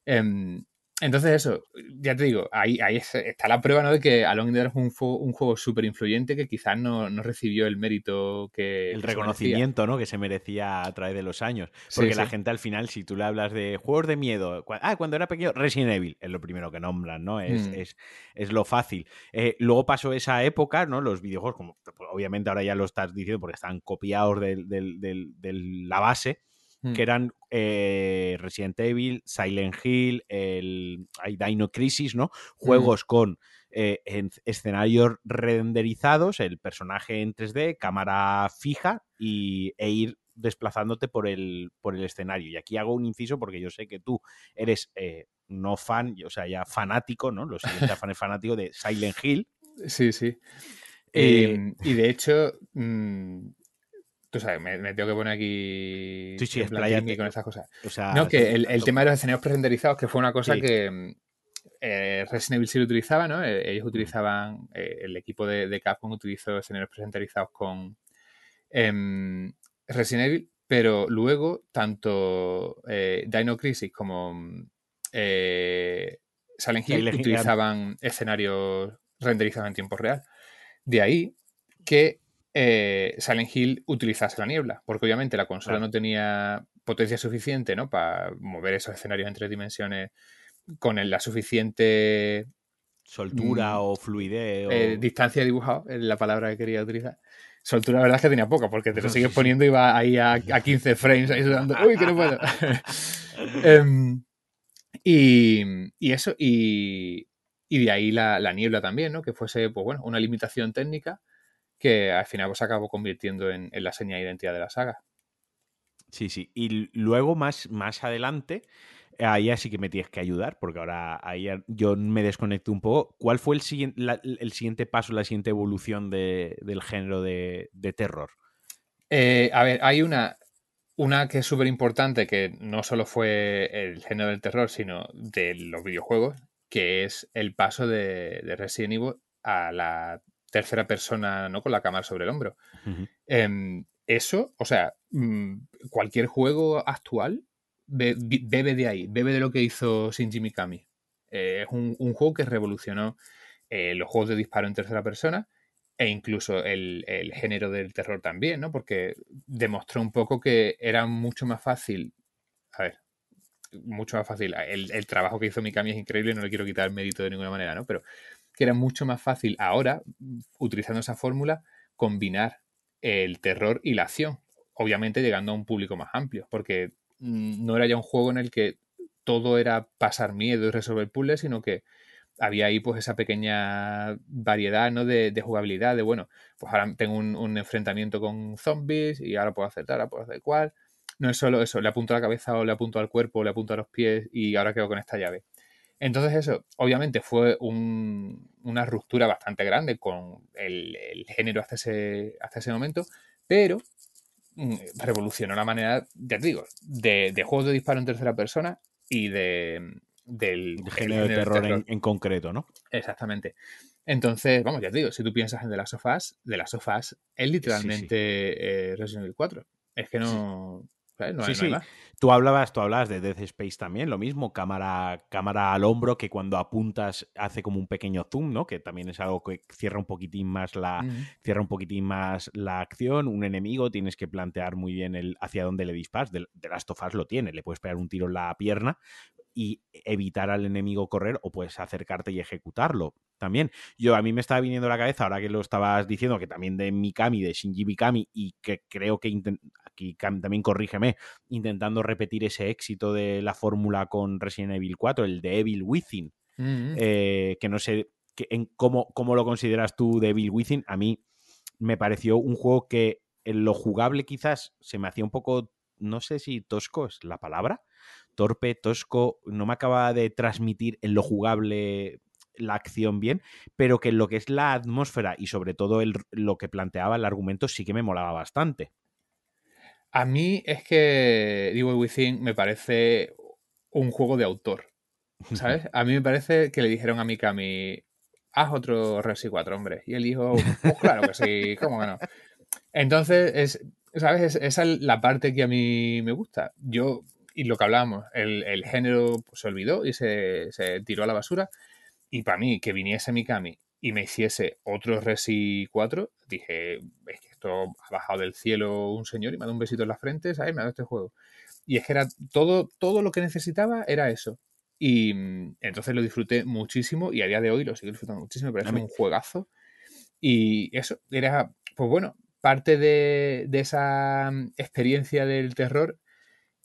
Em, entonces eso, ya te digo, ahí, ahí está la prueba ¿no? de que Along in the Dark es un, un juego súper influyente que quizás no, no, recibió el mérito que... El reconocimiento ¿no? que se merecía a través de los años. Porque la gente al final, si tú le hablas de juegos de miedo, ah, cuando era pequeño, Resident Evil es lo primero que nombran, ¿no? Es, mm. es, es lo fácil. Eh, luego pasó esa época, ¿no? Los videojuegos, como pues, obviamente ahora ya lo estás diciendo porque están copiados de, de la base que mm. eran eh, Resident Evil, Silent Hill, el hay Dino Crisis, ¿no? Juegos con eh, escenarios renderizados, el personaje en 3D, cámara fija y, e ir desplazándote por el, por el escenario. Y aquí hago un inciso porque yo sé que tú eres eh, no fan, o sea, ya fanático, ¿no? Los siguientes fan fanático de Silent Hill. Sí, sí. Em, y de hecho, mm, Tú sabes, me, tengo que poner aquí sí, sí, con estas cosas. no, que el, tema de los escenarios presenderizados, que fue una cosa que eh, Resident Evil sí lo utilizaba, ¿no? Eh, ellos utilizaban, eh, el equipo de, Capcom utilizó escenarios presenderizados con em, Resident Evil, pero luego tanto Dino Crisis como Silent Hill utilizaban escenarios renderizados en tiempo real. De ahí que eh, Silent Hill utilizase la niebla, porque obviamente la consola no tenía potencia suficiente ¿no? para mover esos escenarios en tres dimensiones con la suficiente soltura mm, o fluidez. Eh, distancia dibujado, es la palabra que quería utilizar. Soltura, la verdad es que tenía poca, porque te lo sigues poniendo y va ahí a, 15 frames, ahí sudando. ¡Uy, que no puedo! Em, y, eso, y, de ahí la, la, niebla también, ¿no? Que fuese, pues bueno, una limitación técnica que al final pues acabó convirtiendo en, la seña de identidad de la saga. Sí, sí. Y luego más, más adelante, ahí sí que me tienes que ayudar, porque ahora ahí yo me desconecto un poco. ¿Cuál fue el siguiente, el siguiente paso, la siguiente evolución del género de, terror? Eh, a ver, hay una, una que es súper importante, que no solo fue el género del terror, sino de los videojuegos, que es el paso de, de Resident Evil a la tercera persona, ¿no? Con la cámara sobre el hombro. Em, eso, o sea, mm, cualquier juego actual bebe de ahí, bebe de lo que hizo Shinji Mikami. Eh, es un, juego que revolucionó eh, los juegos de disparo en tercera persona e incluso el, género del terror también, ¿no? Porque demostró un poco que era mucho más fácil, a ver, mucho más fácil. El, el, trabajo que hizo Mikami es increíble, no le quiero quitar el mérito de ninguna manera, ¿no? Pero que era mucho más fácil ahora, utilizando esa fórmula, combinar el terror y la acción. Obviamente llegando a un público más amplio, porque mm, no era ya un juego en el que todo era pasar miedo y resolver puzzles, sino que había ahí pues esa pequeña variedad ¿no? de, jugabilidad, de bueno, pues ahora tengo un, enfrentamiento con zombies y ahora puedo hacer tal, ahora puedo hacer cual. No es solo eso, le apunto a la cabeza o le apunto al cuerpo, o le apunto a los pies y ahora quedo con esta llave. Entonces eso, obviamente fue una ruptura bastante grande con el, género hasta ese, hasta ese momento, pero mm, revolucionó la manera, ya te digo, de, juegos de disparo en tercera persona y de, del género, de terror, En, concreto, ¿no? Exactamente. Entonces, vamos, ya te digo, si tú piensas en The Last of Us, The Last of Us es literalmente eh, Resident Evil 4. Es que no... No sí, sí. Tú hablabas, tú hablabas de Death Space también, lo mismo, cámara, cámara al hombro que cuando apuntas hace como un pequeño zoom, ¿no? Que también es algo que cierra un poquitín más la, cierra un poquitín más la acción. Un enemigo tienes que plantear muy bien el hacia dónde le disparas. De, de Last of Us lo tiene, le puedes pegar un tiro en la pierna, y evitar al enemigo correr o puedes acercarte y ejecutarlo también. Yo a mí me estaba viniendo a la cabeza ahora que lo estabas diciendo que también de Mikami, de Shinji Mikami y que creo que aquí también corrígeme, intentando repetir ese éxito de la fórmula con Resident Evil 4, el de Evil Within, mm. eh, que no sé que, en cómo, cómo lo consideras tú de Evil Within, a mí me pareció un juego que en lo jugable quizás se me hacía un poco, no sé si tosco es la palabra, torpe, tosco, no me acaba de transmitir en lo jugable la acción bien, pero que en lo que es la atmósfera y sobre todo el, lo que planteaba el argumento sí que me molaba bastante. A mí es que Evil Within me parece un juego de autor. ¿Sabes? A mí me parece que le dijeron a Mikami, haz otro Resi 4, hombre. Y él dijo, pues claro que sí, ¿cómo que no? Entonces, es, ¿sabes? esa es la parte que a mí me gusta. Yo y lo que hablábamos, el, género pues, se olvidó y se, tiró a la basura. Y para mí, que viniese Mikami y me hiciese otro Resi 4, dije, es que esto ha bajado del cielo un señor y me ha dado un besito en la frente, ¿sabes? Me ha dado este juego. Y es que era todo, todo lo que necesitaba era eso. Y mm, entonces lo disfruté muchísimo y a día de hoy lo sigo disfrutando muchísimo. Me parece un juegazo. Y eso, era, pues bueno, parte de, de esa mm, experiencia del terror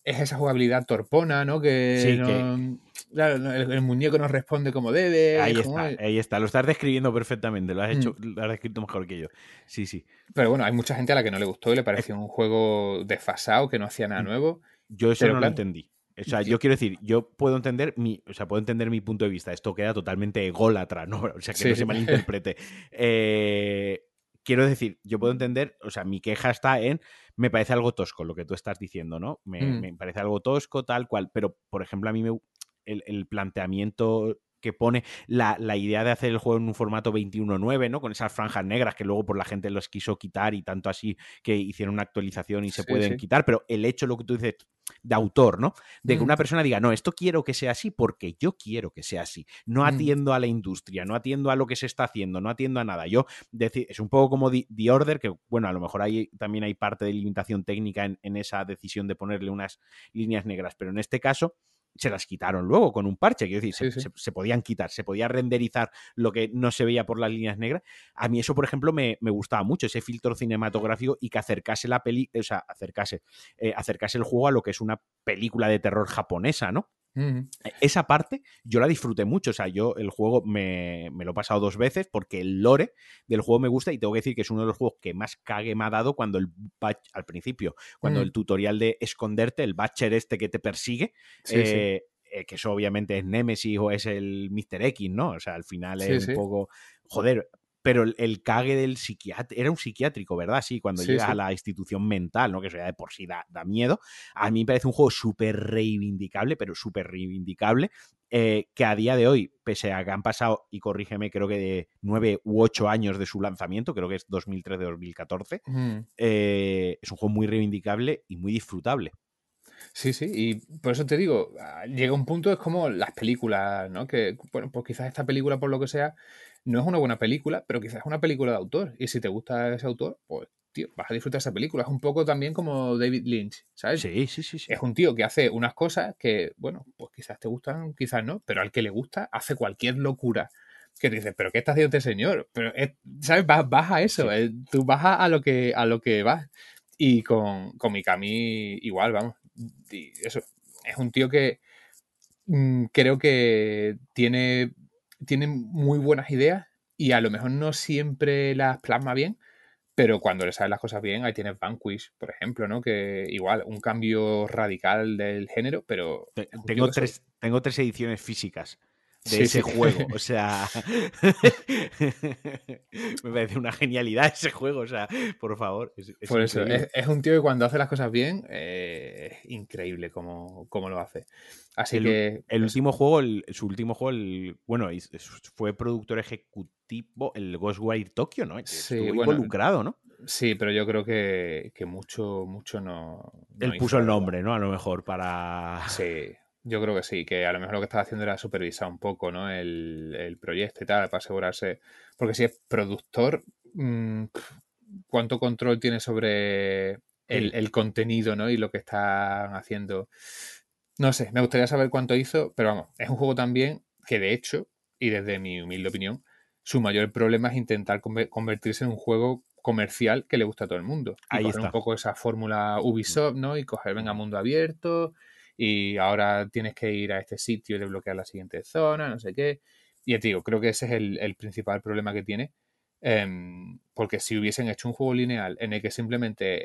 es esa jugabilidad torpona, ¿no? Que, sí, que... Claro, el, muñeco no responde como debe. Ahí está, ahí está. Lo estás describiendo perfectamente. Lo has hecho, mm. lo has descrito mejor que yo. Sí, sí. Pero bueno, hay mucha gente a la que no le gustó y le pareció un juego desfasado, que no hacía nada mm. nuevo. Yo eso no lo entendí. O sea, yo quiero decir, yo puedo entender mi, o sea, puedo entender mi punto de vista. Esto queda totalmente ególatra, ¿no? O sea, que no se malinterprete. eh, quiero decir, yo puedo entender, o sea, mi queja está en, me parece algo tosco lo que tú estás diciendo, ¿no? Me, mm. me parece algo tosco, tal cual, pero, por ejemplo, a mí me, el, el planteamiento que pone la, idea de hacer el juego en un formato 21.9, ¿no? Con esas franjas negras que luego por la gente los quiso quitar y tanto así que hicieron una actualización y se pueden quitar, pero el hecho, lo que tú dices, de autor, ¿no? De que una persona diga, no, esto quiero que sea así porque yo quiero que sea así. No mm. atiendo a la industria, no atiendo a lo que se está haciendo, no atiendo a nada. Yo, decir, es un poco como The, Order, que bueno, a lo mejor hay, también hay parte de limitación técnica en, en esa decisión de ponerle unas líneas negras, pero en este caso se las quitaron luego con un parche, quiero decir, se, podían quitar, se podía renderizar lo que no se veía por las líneas negras. A mí eso, por ejemplo, me, gustaba mucho, ese filtro cinematográfico y que acercase la peli, o sea, acercase, eh, acercase el juego a lo que es una película de terror japonesa, ¿no? Esa parte yo la disfruté mucho. O sea, yo el juego me, lo he pasado dos veces porque el lore del juego me gusta y tengo que decir que es uno de los juegos que más cague me ha dado cuando el al principio, cuando el tutorial de esconderte, el batcher este que te persigue, eh, eh, que eso obviamente es Nemesis o es el Mr. X, ¿no? O sea, al final es un poco. Joder, pero el, cague del psiquiátrico, era un psiquiátrico, ¿verdad? Sí, cuando llega a la institución mental, ¿no? Que eso ya de por sí da, miedo. A mí me parece un juego súper reivindicable, pero súper reivindicable, eh, que a día de hoy, pese a que han pasado, y corrígeme, creo que de nueve u ocho años de su lanzamiento, creo que es 2013-2014, eh, es un juego muy reivindicable y muy disfrutable. Sí, sí, y por eso te digo, ah, llega un punto, es como las películas, ¿no? Que, bueno, pues quizás esta película, por lo que sea, no es una buena película, pero quizás es una película de autor. Y si te gusta ese autor, pues, tío, vas a disfrutar esa película. Es un poco también como David Lynch, ¿sabes? Sí, sí, sí. Es un tío que hace unas cosas que, bueno, pues quizás te gustan, quizás no, pero al que le gusta hace cualquier locura. Que te dices, ¿pero qué está haciendo este señor? Pero, ¿sabes? Vas, a eso, eh, tú vas a, lo que, a lo que vas. Y con, con Mikami igual, vamos. Y eso, es un tío que mm, creo que tiene tiene muy buenas ideas y a lo mejor no siempre las plasma bien, pero cuando le sabes las cosas bien, ahí tienes Vanquish, por ejemplo, ¿no? Que igual, un cambio radical del género, pero... Tengo tres, tengo tres ediciones físicas de ese juego. O sea, me parece una genialidad ese juego. O sea, por favor. por eso, es, un tío que cuando hace las cosas bien, eh, increíble cómo, lo hace. Así que. El último juego, su último juego, bueno, fue productor ejecutivo, el Ghostwire Tokyo, ¿no? Sí, Estuvo involucrado, ¿no? Sí, pero yo creo que, mucho, mucho no. Él puso el nombre, ¿no? A lo mejor para. Sí, yo creo que sí, que a lo mejor lo que estaba haciendo era supervisar un poco, ¿no? El, proyecto y tal, para asegurarse. Porque si es productor, mm, ¿cuánto control tiene sobre el, contenido, ¿no? Y lo que están haciendo. No sé, me gustaría saber cuánto hizo, pero vamos, es un juego también que de hecho, y desde mi humilde opinión, su mayor problema es intentar convertirse en un juego comercial que le gusta a todo el mundo. Y Ahí un poco esa fórmula Ubisoft, ¿no? Y coger, venga, mundo abierto, y ahora tienes que ir a este sitio y desbloquear la siguiente zona, no sé qué. Y te digo, creo que ese es el principal problema que tiene Em, porque si hubiesen hecho un juego lineal en el que simplemente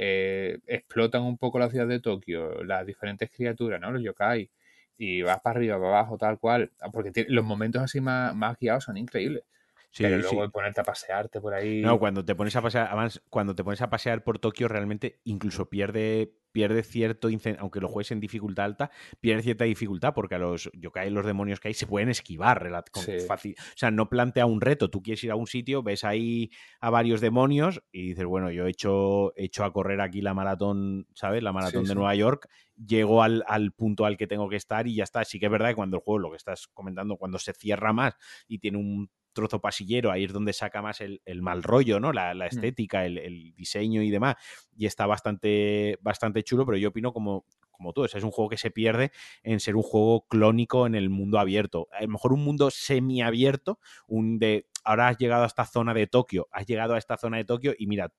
eh, explotan un poco la ciudad de Tokio, las diferentes criaturas, ¿no? Los yokai, y vas para arriba, para abajo, tal cual, porque los momentos así más, más guiados son increíbles. Sí, pero luego ponerte a pasearte por ahí. No, cuando te pones a pasear, además, cuando te pones a pasear por Tokio, realmente incluso pierde, pierde cierto, aunque lo juegues en dificultad alta, pierde cierta dificultad, porque a los yokai, los demonios que hay, se pueden esquivar con fácil. O sea, no plantea un reto. Tú quieres ir a un sitio, ves ahí a varios demonios y dices, bueno, yo he hecho, he hecho a correr aquí la maratón, ¿sabes? La maratón de Nueva York, llego al, al, punto al que tengo que estar y ya está. Sí que es verdad que cuando el juego, lo que estás comentando, cuando se cierra más y tiene un trozo pasillero, ahí es donde saca más el, mal rollo, ¿no? La, mm. estética, el, diseño y demás. Y está bastante, bastante chulo, pero yo opino como, como tú, es un juego que se pierde en ser un juego clónico en el mundo abierto. A lo mejor un mundo semiabierto, un de ahora has llegado a esta zona de Tokio, has llegado a esta zona de Tokio y mira,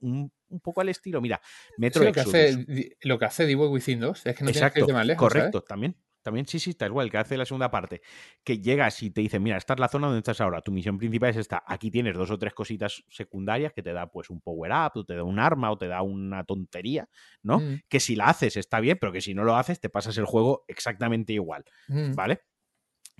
un, poco al estilo, mira, Metro lo, que hace, lo que hace Divo Within 2 es que no Exacto, que más lejos. Correcto, también. También sí, sí, está igual, que hace la segunda parte, que llegas y te dicen, mira, esta es la zona donde estás ahora, tu misión principal es esta, aquí tienes dos o tres cositas secundarias que te da pues un power up, o te da un arma, o te da una tontería, ¿no? Mm. Que si la haces está bien, pero que si no lo haces te pasas el juego exactamente igual, mm. ¿vale?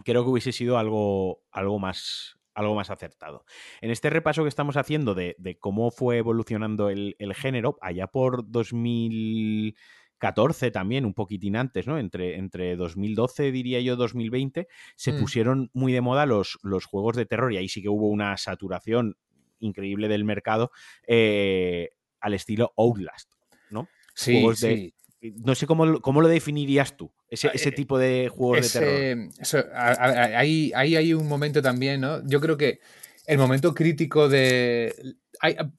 Creo que hubiese sido algo, algo más, algo más acertado. En este repaso que estamos haciendo de, cómo fue evolucionando el, el, género, allá por 2000, 14 también, un poquitín antes, ¿no? Entre, entre 2012, diría yo, 2020, se mm. pusieron muy de moda los, los juegos de terror y ahí sí que hubo una saturación increíble del mercado eh, al estilo Outlast, ¿no? Sí, sí. No sé cómo, lo definirías tú, ese, ah, ese eh, tipo de juegos de terror. ahí, ahí hay un momento también, ¿no? Yo creo que el momento crítico de...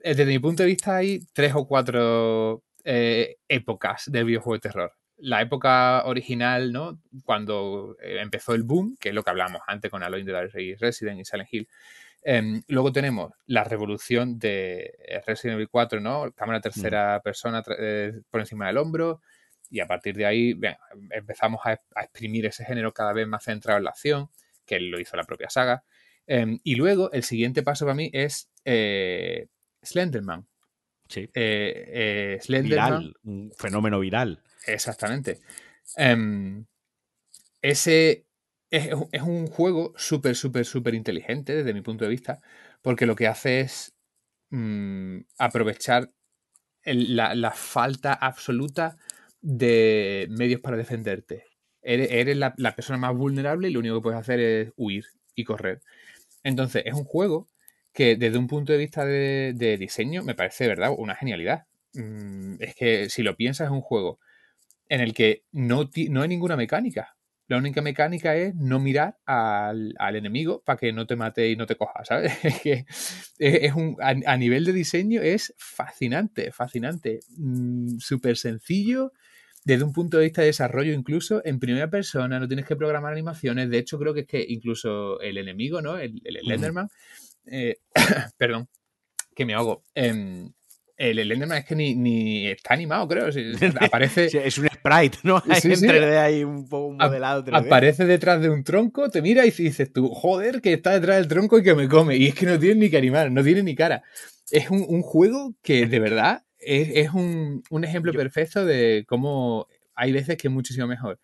desde mi punto de vista hay tres o cuatro eh, épocas del videojuego de terror. La época original, ¿no? Cuando eh, empezó el boom, que es lo que hablamos antes con Alone the Resident y Silent Hill. Em, luego tenemos la revolución de Resident Evil 4, ¿no? Cámara tercera mm. persona eh, por encima del hombro. Y a partir de ahí empezamos a, exprimir ese género cada vez más centrado en la acción, que lo hizo la propia saga. Em, y luego el siguiente paso para mí es Slenderman, Sí. Eh, eh, Viral, un fenómeno viral. Exactamente. Em, ese es, un juego súper, súper, súper inteligente desde mi punto de vista, porque lo que hace es mm, aprovechar la, falta absoluta de medios para defenderte. Eres, la, la, persona más vulnerable y lo único que puedes hacer es huir y correr. Entonces, es un juego que desde un punto de vista de, diseño me parece, de verdad, una genialidad. Mm, es que si lo piensas es un juego en el que no, no hay ninguna mecánica. La única mecánica es no mirar al, enemigo para que no te mate y no te coja, ¿sabes? Es que es un, a, nivel de diseño es fascinante, fascinante. Mm, súper sencillo, desde un punto de vista de desarrollo, incluso en primera persona, no tienes que programar animaciones. De hecho, creo que es que incluso el enemigo, ¿no? El, el Enderman, eh, perdón, que me hago. Em, el Enderman es que ni, está animado, creo. aparece. es un sprite, ¿no? Sí, ahí un poco modelado. Aparece detrás de un tronco, te mira y dices tú, joder, que está detrás del tronco y que me come. Y es que no tiene ni que animar, no tiene ni cara. Es un, juego que de verdad es, un, ejemplo perfecto de cómo hay veces que es muchísimo mejor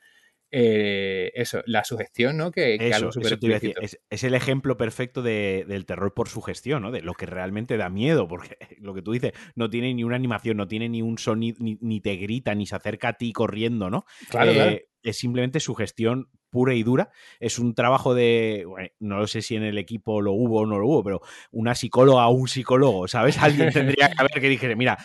eh, eso, la sugestión, ¿no? Que, algo súper es, es, el ejemplo perfecto del terror por sugestión, ¿no? De lo que realmente da miedo, porque lo que tú dices, no tiene ni una animación, no tiene ni un sonido, ni, te grita, ni se acerca a ti corriendo, ¿no? Claro, claro. Eh, es simplemente sugestión pura y dura. Es un trabajo de, no sé si en el equipo lo hubo o no lo hubo, pero una psicóloga o un psicólogo, ¿sabes? Alguien tendría que haber que dijera, mira,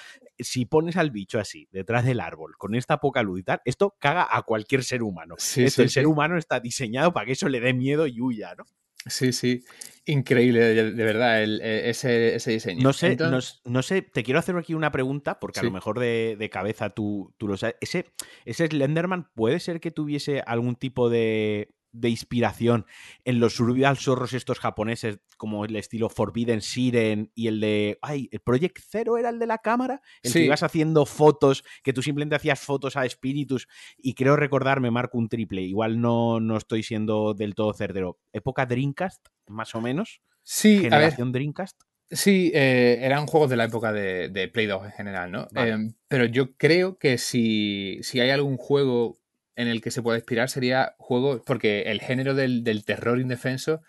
si pones al bicho así, detrás del árbol, con esta poca luz y tal, esto caga a cualquier ser humano. el ser humano está diseñado para que eso le dé miedo y huya, ¿no? Sí, sí. Increíble, de, verdad, e, ese, diseño. No sé, no, sé, te quiero hacer aquí una pregunta, porque a lo mejor de, cabeza tú, tú, lo sabes. Ese, ese Slenderman puede ser que tuviese algún tipo de, de inspiración en los survival zorros estos japoneses, como el estilo Forbidden Siren y el de. Ay, el Project Zero era el de la cámara, en que ibas haciendo fotos, que tú simplemente hacías fotos a espíritus. Y creo recordarme, marco un triple. Igual no, no estoy siendo del todo cerdero. Época Dreamcast, más o menos. Sí, generación Dreamcast. Sí, eh, eran juegos de la época de, Play 2 en general, ¿no? Em, pero yo creo que si, si hay algún juego en el que se puede inspirar sería juegos, porque el género del, terror indefenso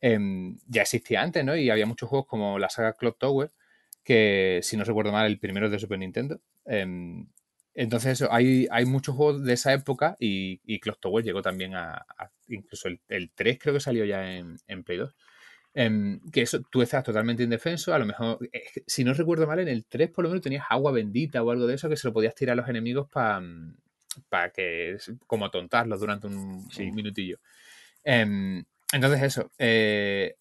em, ya existía antes, ¿no? Y había muchos juegos como la saga Clock Tower, que si no recuerdo mal, el primero de Super Nintendo. Em, entonces, hay, hay muchos juegos de esa época y, y Clock Tower llegó también a, incluso el, 3 creo que salió ya en, en Play 2. Em, que eso, tú estás totalmente indefenso, a lo mejor, si no recuerdo mal, en el 3 por lo menos tenías agua bendita o algo de eso que se lo podías tirar a los enemigos para para que, como tontarlos durante un, minutillo. Em, entonces eso, eh,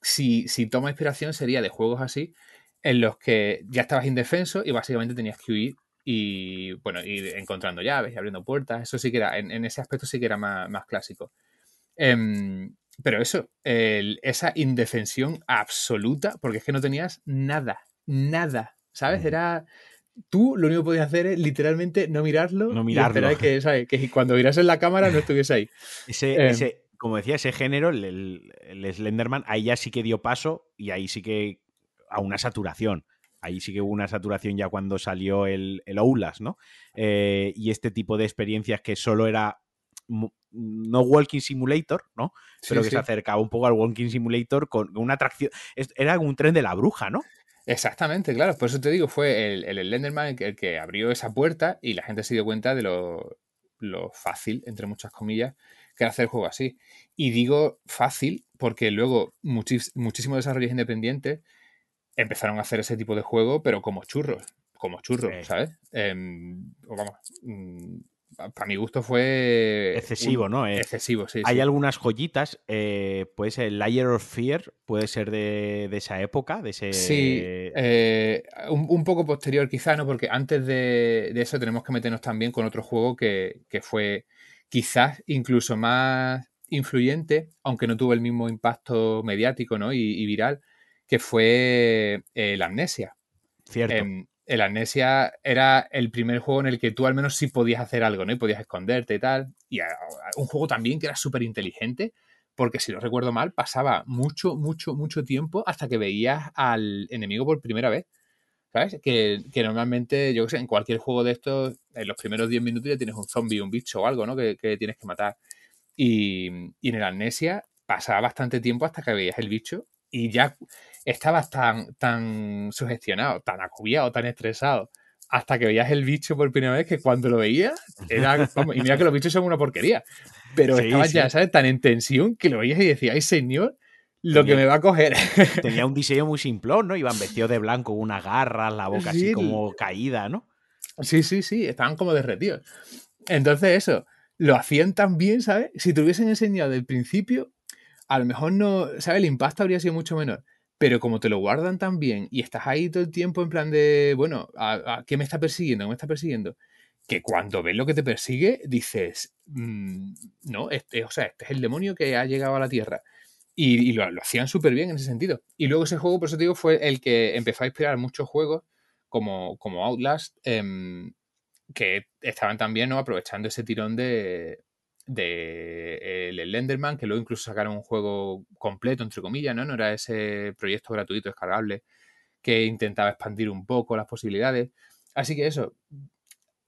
si, toma inspiración sería de juegos así, en los que ya estabas indefenso y básicamente tenías que huir y, bueno, ir encontrando llaves y abriendo puertas. Eso sí que era, en, ese aspecto sí que era más, clásico. Em, pero eso, esa indefensión absoluta, porque es que no tenías nada, nada, ¿sabes? Era tú lo único que podías hacer es literalmente no mirarlo, no mirarlo. y esperar que, que cuando miras en la cámara no estuviese ahí. Em, ese, como decía, ese género, el, Slenderman, ahí ya sí que dio paso y ahí sí que a una saturación. Ahí sí que hubo una saturación ya cuando salió el, el Oulas, ¿no? Eh, y este tipo de experiencias que solo era no Walking Simulator, ¿no? Pero que se acercaba un poco al Walking Simulator con una atracción. Era un tren de la bruja, ¿no? Exactamente, claro. Por eso te digo, fue el, el Slenderman el que, abrió esa puerta y la gente se dio cuenta de lo, fácil, entre muchas comillas, que era hacer el juego así. Y digo fácil porque luego muchísimos desarrollos independientes empezaron a hacer ese tipo de juego, pero como churros, como churros, ¿sabes? Em, vamos, mm, para mi gusto fue... Excesivo, ¿no? Eh, excesivo, sí. Hay algunas joyitas, eh, puede ser Layer of Fear, puede ser de, esa época, de ese... Sí, eh, un, poco posterior quizá, ¿no? Porque antes de, eso tenemos que meternos también con otro juego que, fue quizás incluso más influyente, aunque no tuvo el mismo impacto mediático ¿no? y, viral, que fue la amnesia. Cierto. Em, el Amnesia era el primer juego en el que tú al menos sí podías hacer algo, ¿no? Y podías esconderte y tal. Y un juego también que era súper inteligente, porque si no recuerdo mal, pasaba mucho, mucho, mucho tiempo hasta que veías al enemigo por primera vez. ¿Sabes? Que, normalmente, yo qué sé, en cualquier juego de estos, en los primeros 10 minutos ya tienes un zombie, un bicho o algo, ¿no? Que, tienes que matar. Y, y en el Amnesia pasaba bastante tiempo hasta que veías el bicho y ya estabas tan, tan sugestionado, tan acubiado, tan estresado, hasta que veías el bicho por primera vez que cuando lo veías, era y mira que los bichos son una porquería, pero estabas ya, ¿sabes? Tan en tensión que lo veías y decías, ay señor, lo que me va a coger. Tenía un diseño muy simplón, ¿no? Iban vestidos de blanco, una garra, la boca así como caída, ¿no? Sí, sí, sí, estaban como derretidos. Entonces eso, lo hacían tan bien, ¿sabes? Si te hubiesen enseñado del principio, a lo mejor no, ¿sabes? El impacto habría sido mucho menor. Pero como te lo guardan tan bien y estás ahí todo el tiempo en plan de, bueno, ¿a, qué me está persiguiendo? ¿Qué me está persiguiendo? Que cuando ves lo que te persigue, dices, mm, no, este, o sea, este es el demonio que ha llegado a la Tierra. Y, lo, hacían súper bien en ese sentido. Y luego ese juego, por eso te digo, fue el que empezó a inspirar muchos juegos como, como Outlast, em, que estaban también ¿no? aprovechando ese tirón de, de el Lenderman, que luego incluso sacaron un juego completo, entre comillas, ¿no? No era ese proyecto gratuito descargable que intentaba expandir un poco las posibilidades. Así que eso,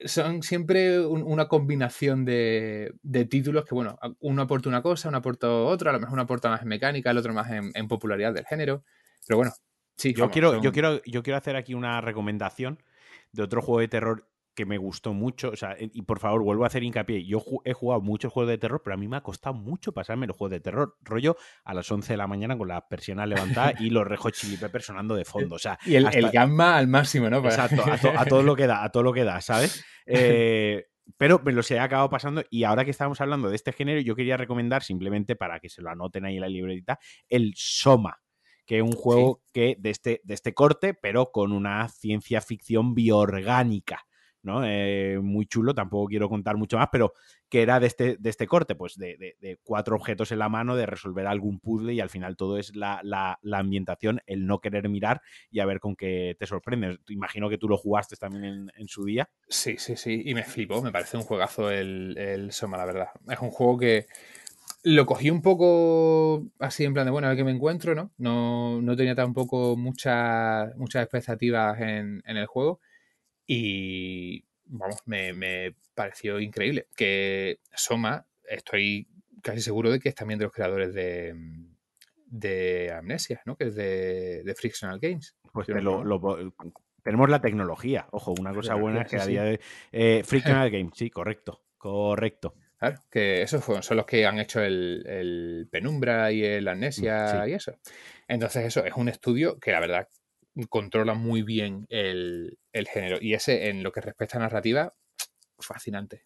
son siempre una combinación de, títulos que, bueno, uno aporta una cosa, uno aporta otra, a lo mejor uno aporta más en mecánica, el otro más en, popularidad del género. Pero bueno, sí. Yo, quiero, yo, quiero, yo quiero hacer aquí una recomendación de otro juego de terror que me gustó mucho. O sea, y por favor, vuelvo a hacer hincapié. Yo he jugado muchos juegos de terror, pero a mí me ha costado mucho pasarme los juegos de terror. Rollo a las 11 de la mañana con las persianas levantadas y los rejos chili peppers sonando de fondo. O sea, y el, gamma al máximo, ¿no? Exacto, a, todo lo que da, a todo lo que da, ¿sabes? Eh, pero me los he acabado pasando y ahora que estamos hablando de este género, yo quería recomendar simplemente para que se lo anoten ahí en la libretita, el Soma que es un juego que de este, de este corte, pero con una ciencia ficción bioorgánica. ¿No? Eh, muy chulo, tampoco quiero contar mucho más, pero que era de este, de este corte, pues de, cuatro objetos en la mano, de resolver algún puzzle y al final todo es la, ambientación, el no querer mirar y a ver con qué te sorprendes. Imagino que tú lo jugaste también en, su día. Sí, sí, sí, y me flipó, me parece un juegazo el, el Soma, la verdad. Es un juego que lo cogí un poco así en plan de, bueno, a ver qué me encuentro, ¿no? No, no tenía tampoco muchas muchas expectativas en, en el juego y vamos, me, pareció increíble. Que Soma, estoy casi seguro de que es también de los creadores de, de Amnesia, ¿no? Que es de, de Frictional Games. Pues tenemos la tecnología. Ojo, una cosa buena es que a día de. Eh, Frictional Games, sí, correcto. Correcto. Claro, que esos son los que han hecho el, Penumbra y el Amnesia y eso. Entonces, eso es un estudio que la verdad controla muy bien el, género. Y ese, en lo que respecta a narrativa, fascinante.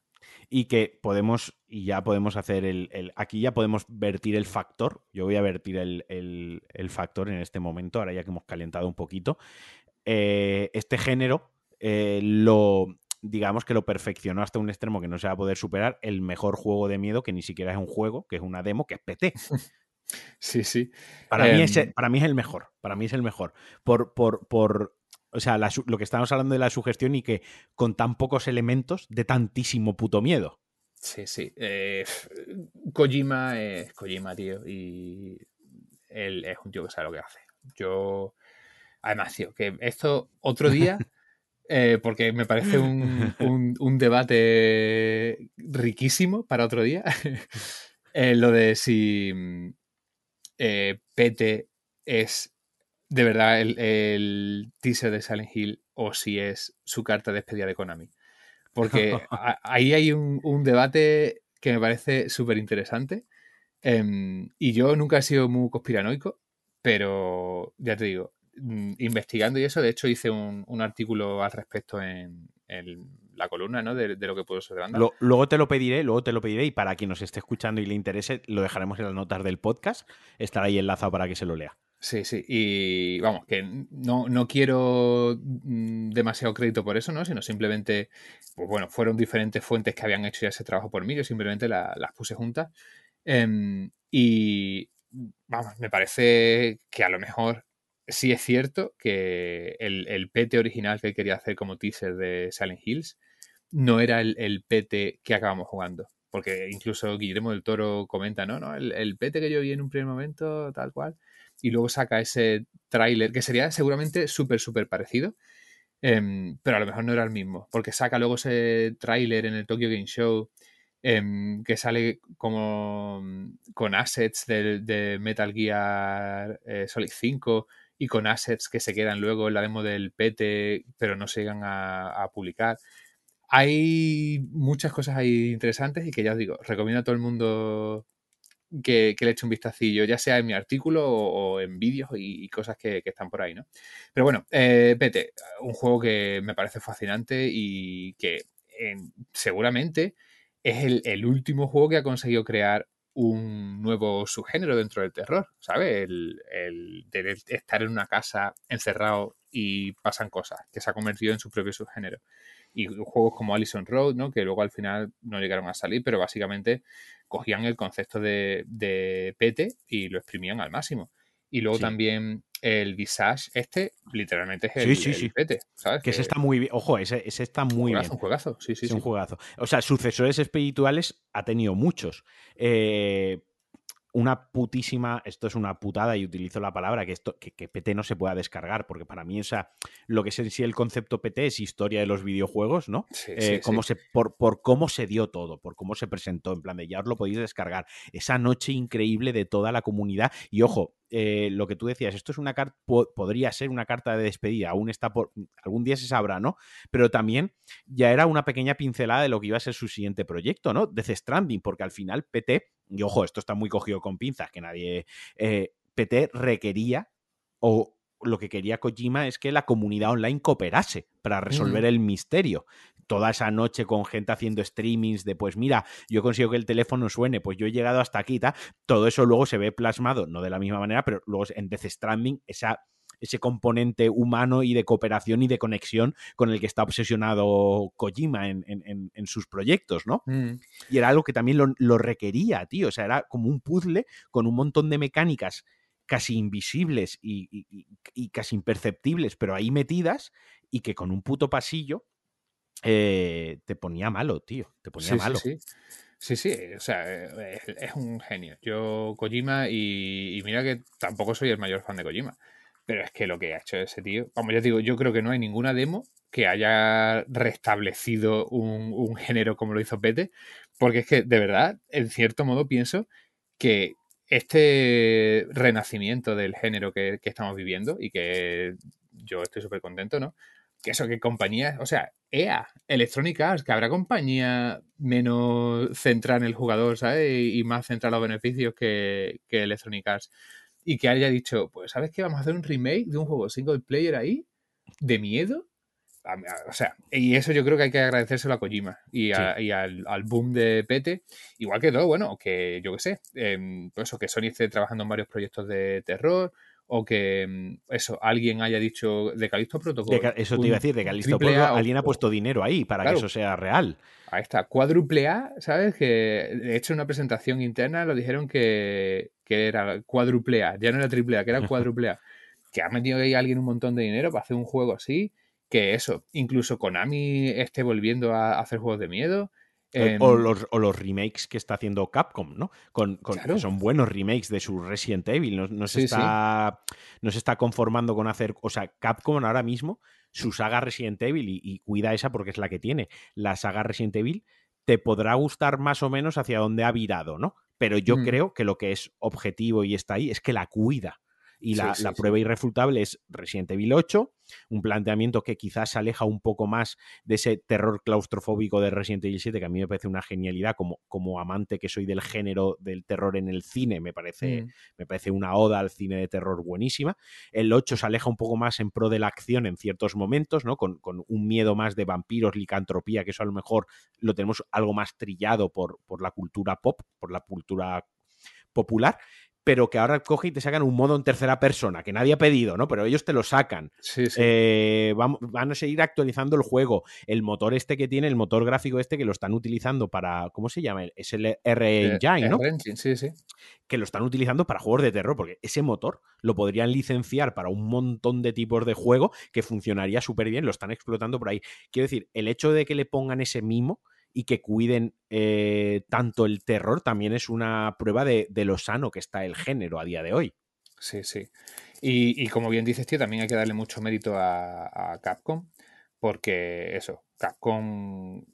Y que podemos, y ya podemos hacer el, Aquí ya podemos vertir el factor. Yo voy a vertir el, factor en este momento, ahora ya que hemos calentado un poquito. Eh, este género eh, lo. Digamos que lo perfeccionó hasta un extremo que no se va a poder superar. El mejor juego de miedo, que ni siquiera es un juego, que es una demo, que es PT. Sí, sí. Para, mí, es, em, para mí es el mejor. Para mí es el mejor. Por, por, por o sea, lo que estamos hablando de la sugestión y que con tan pocos elementos de tantísimo puto miedo. Sí, sí. Eh, Kojima es Kojima, tío. Y él es un tío que sabe lo que hace. Yo. Además, tío, que esto otro día. Eh, porque me parece un, un, debate riquísimo para otro día. Eh, lo de si eh, Pete es de verdad el, teaser de Silent Hill o si es su carta de despedida de Konami. Porque ahí hay un, debate que me parece súper interesante. Em, y yo nunca he sido muy conspiranoico, pero ya te digo, mm, investigando y eso, de hecho hice un, artículo al respecto en, la columna, ¿no? De, lo que puedo ser banda. luego te lo pediré, luego te lo pediré y para quien nos esté escuchando y le interese, lo dejaremos en las notas del podcast. Estará ahí enlazado para que se lo lea. Sí, sí. Y vamos, que no, no quiero mm, demasiado crédito por eso, ¿no? Sino simplemente, pues bueno, fueron diferentes fuentes que habían hecho ya ese trabajo por mí. Yo simplemente las puse juntas. Em, y vamos, me parece que a lo mejor sí es cierto que el, el PT original que quería hacer como teaser de Silent Hills no era el, el PT que acabamos jugando. Porque incluso Guillermo del Toro comenta, no, no, el, el PT que yo vi en un primer momento, tal cual, y luego saca ese tráiler, que sería seguramente súper, súper parecido, em, pero a lo mejor no era el mismo, porque saca luego ese tráiler en el Tokyo Game Show em, que sale como con assets de, Metal Gear eh, Solid 5 y con assets que se quedan luego en la demo del PT, pero no se llegan a, publicar. Hay muchas cosas ahí interesantes y que ya os digo, recomiendo a todo el mundo que, le eche un vistacillo, ya sea en mi artículo o, en vídeos y, cosas que, están por ahí, ¿no? Pero bueno, eh, PT, un juego que me parece fascinante y que seguramente es el, último juego que ha conseguido crear un nuevo subgénero dentro del terror, ¿sabes? El, estar en una casa encerrado y pasan cosas, que se ha convertido en su propio subgénero. Y juegos como Allison Road, ¿no? Que luego al final no llegaron a salir, pero básicamente cogían el concepto de, de PT y lo exprimían al máximo. Y luego también el Visage, este literalmente es el, sí, PT, ¿sabes? Que, ese está muy bien. Ojo, ese, está muy bien. Un juegazo, sí, sí. Es un juegazo. O sea, sucesores espirituales ha tenido muchos. Eh, una putísima, esto es una putada y utilizo la palabra, que, esto, que, PT no se pueda descargar, porque para mí esa, lo que es en sí el concepto PT es historia de los videojuegos, ¿no? Eh, cómo Se, por, por, cómo se dio todo, por cómo se presentó, en plan de ya os lo podéis descargar. Esa noche increíble de toda la comunidad. Y ojo, eh, lo que tú decías, esto es una carta, podría ser una carta de despedida, aún está por, algún día se sabrá, ¿no? Pero también ya era una pequeña pincelada de lo que iba a ser su siguiente proyecto, ¿no? Death Stranding, porque al final PT y ojo, esto está muy cogido con pinzas, que nadie... Eh, PT requería o lo que quería Kojima es que la comunidad online cooperase para resolver el misterio. Toda esa noche con gente haciendo streamings de, pues mira, yo consigo que el teléfono suene, pues yo he llegado hasta aquí, todo eso luego se ve plasmado, no de la misma manera, pero luego en Death Stranding, esa ese componente humano y de cooperación y de conexión con el que está obsesionado Kojima en, sus proyectos, ¿no? Mm. Y era algo que también lo, requería, tío. O sea, era como un puzzle con un montón de mecánicas casi invisibles y, casi imperceptibles, pero ahí metidas, y que con un puto pasillo eh, te ponía malo, tío. Te ponía malo. Sí, sí. sí. o sea, eh, es, un genio. Yo, Kojima, y, mira que tampoco soy el mayor fan de Kojima. Pero es que lo que ha hecho ese tío, como ya digo, yo creo que no hay ninguna demo que haya restablecido un, género como lo hizo Pete, porque es que de verdad, en cierto modo, pienso que este renacimiento del género que, estamos viviendo y que yo estoy súper contento, ¿no? Que eso, que compañías, o sea, EA, Electronic Arts, que habrá compañía menos centrada en el jugador, ¿sabes? Y, más centrada en los beneficios que, que Electronic Arts y que haya dicho, pues, ¿sabes qué? Vamos a hacer un remake de un juego single player ahí, de miedo. O sea, y eso yo creo que hay que agradecérselo a Kojima y, al, boom de Pete. Igual que todo, bueno, que yo qué sé, eh, pues eso, que Sony esté trabajando en varios proyectos de terror, o que em, eso, alguien haya dicho de Calisto Protocol. eso te iba a decir, de Calisto Protocol, alguien ha puesto dinero ahí para que eso sea real. Ahí está, cuádruple A, ¿sabes? Que de hecho en una presentación interna lo dijeron que, que era cuádruple A, ya no era triple A, que era cuádruple A. que ha metido ahí alguien un montón de dinero para hacer un juego así, que eso, incluso Konami esté volviendo a hacer juegos de miedo. Em, o, los, remakes que está haciendo Capcom, ¿no? Con, son buenos remakes de su Resident Evil. No, se está, no se está conformando con hacer. O sea, Capcom ahora mismo, su saga Resident Evil, y, cuida esa porque es la que tiene. La saga Resident Evil te podrá gustar más o menos hacia dónde ha virado, ¿no? Pero yo mm. creo que lo que es objetivo y está ahí es que la cuida. Y la, prueba irrefutable es Resident Evil 8, un planteamiento que quizás se aleja un poco más de ese terror claustrofóbico de Resident Evil 7, que a mí me parece una genialidad como, como amante que soy del género del terror en el cine, me parece, mm. me parece una oda al cine de terror buenísima. El 8 se aleja un poco más en pro de la acción en ciertos momentos, ¿no? Con, con un miedo más de vampiros, licantropía, que eso a lo mejor lo tenemos algo más trillado por, por la cultura pop, por la cultura popular pero que ahora coge y te sacan un modo en tercera persona, que nadie ha pedido, ¿no? Pero ellos te lo sacan. Sí, sí. Eh, van, a seguir actualizando el juego. El motor este que tiene, el motor gráfico este que lo están utilizando para, ¿cómo se llama? Es el R eh, ¿no? sí, sí. Que lo están utilizando para juegos de terror, porque ese motor lo podrían licenciar para un montón de tipos de juego que funcionaría súper bien, lo están explotando por ahí. Quiero decir, el hecho de que le pongan ese mimo y que cuiden eh, tanto el terror también es una prueba de, lo sano que está el género a día de hoy. Sí, sí. Y, como bien dices, tío, también hay que darle mucho mérito a, Capcom, porque eso, Capcom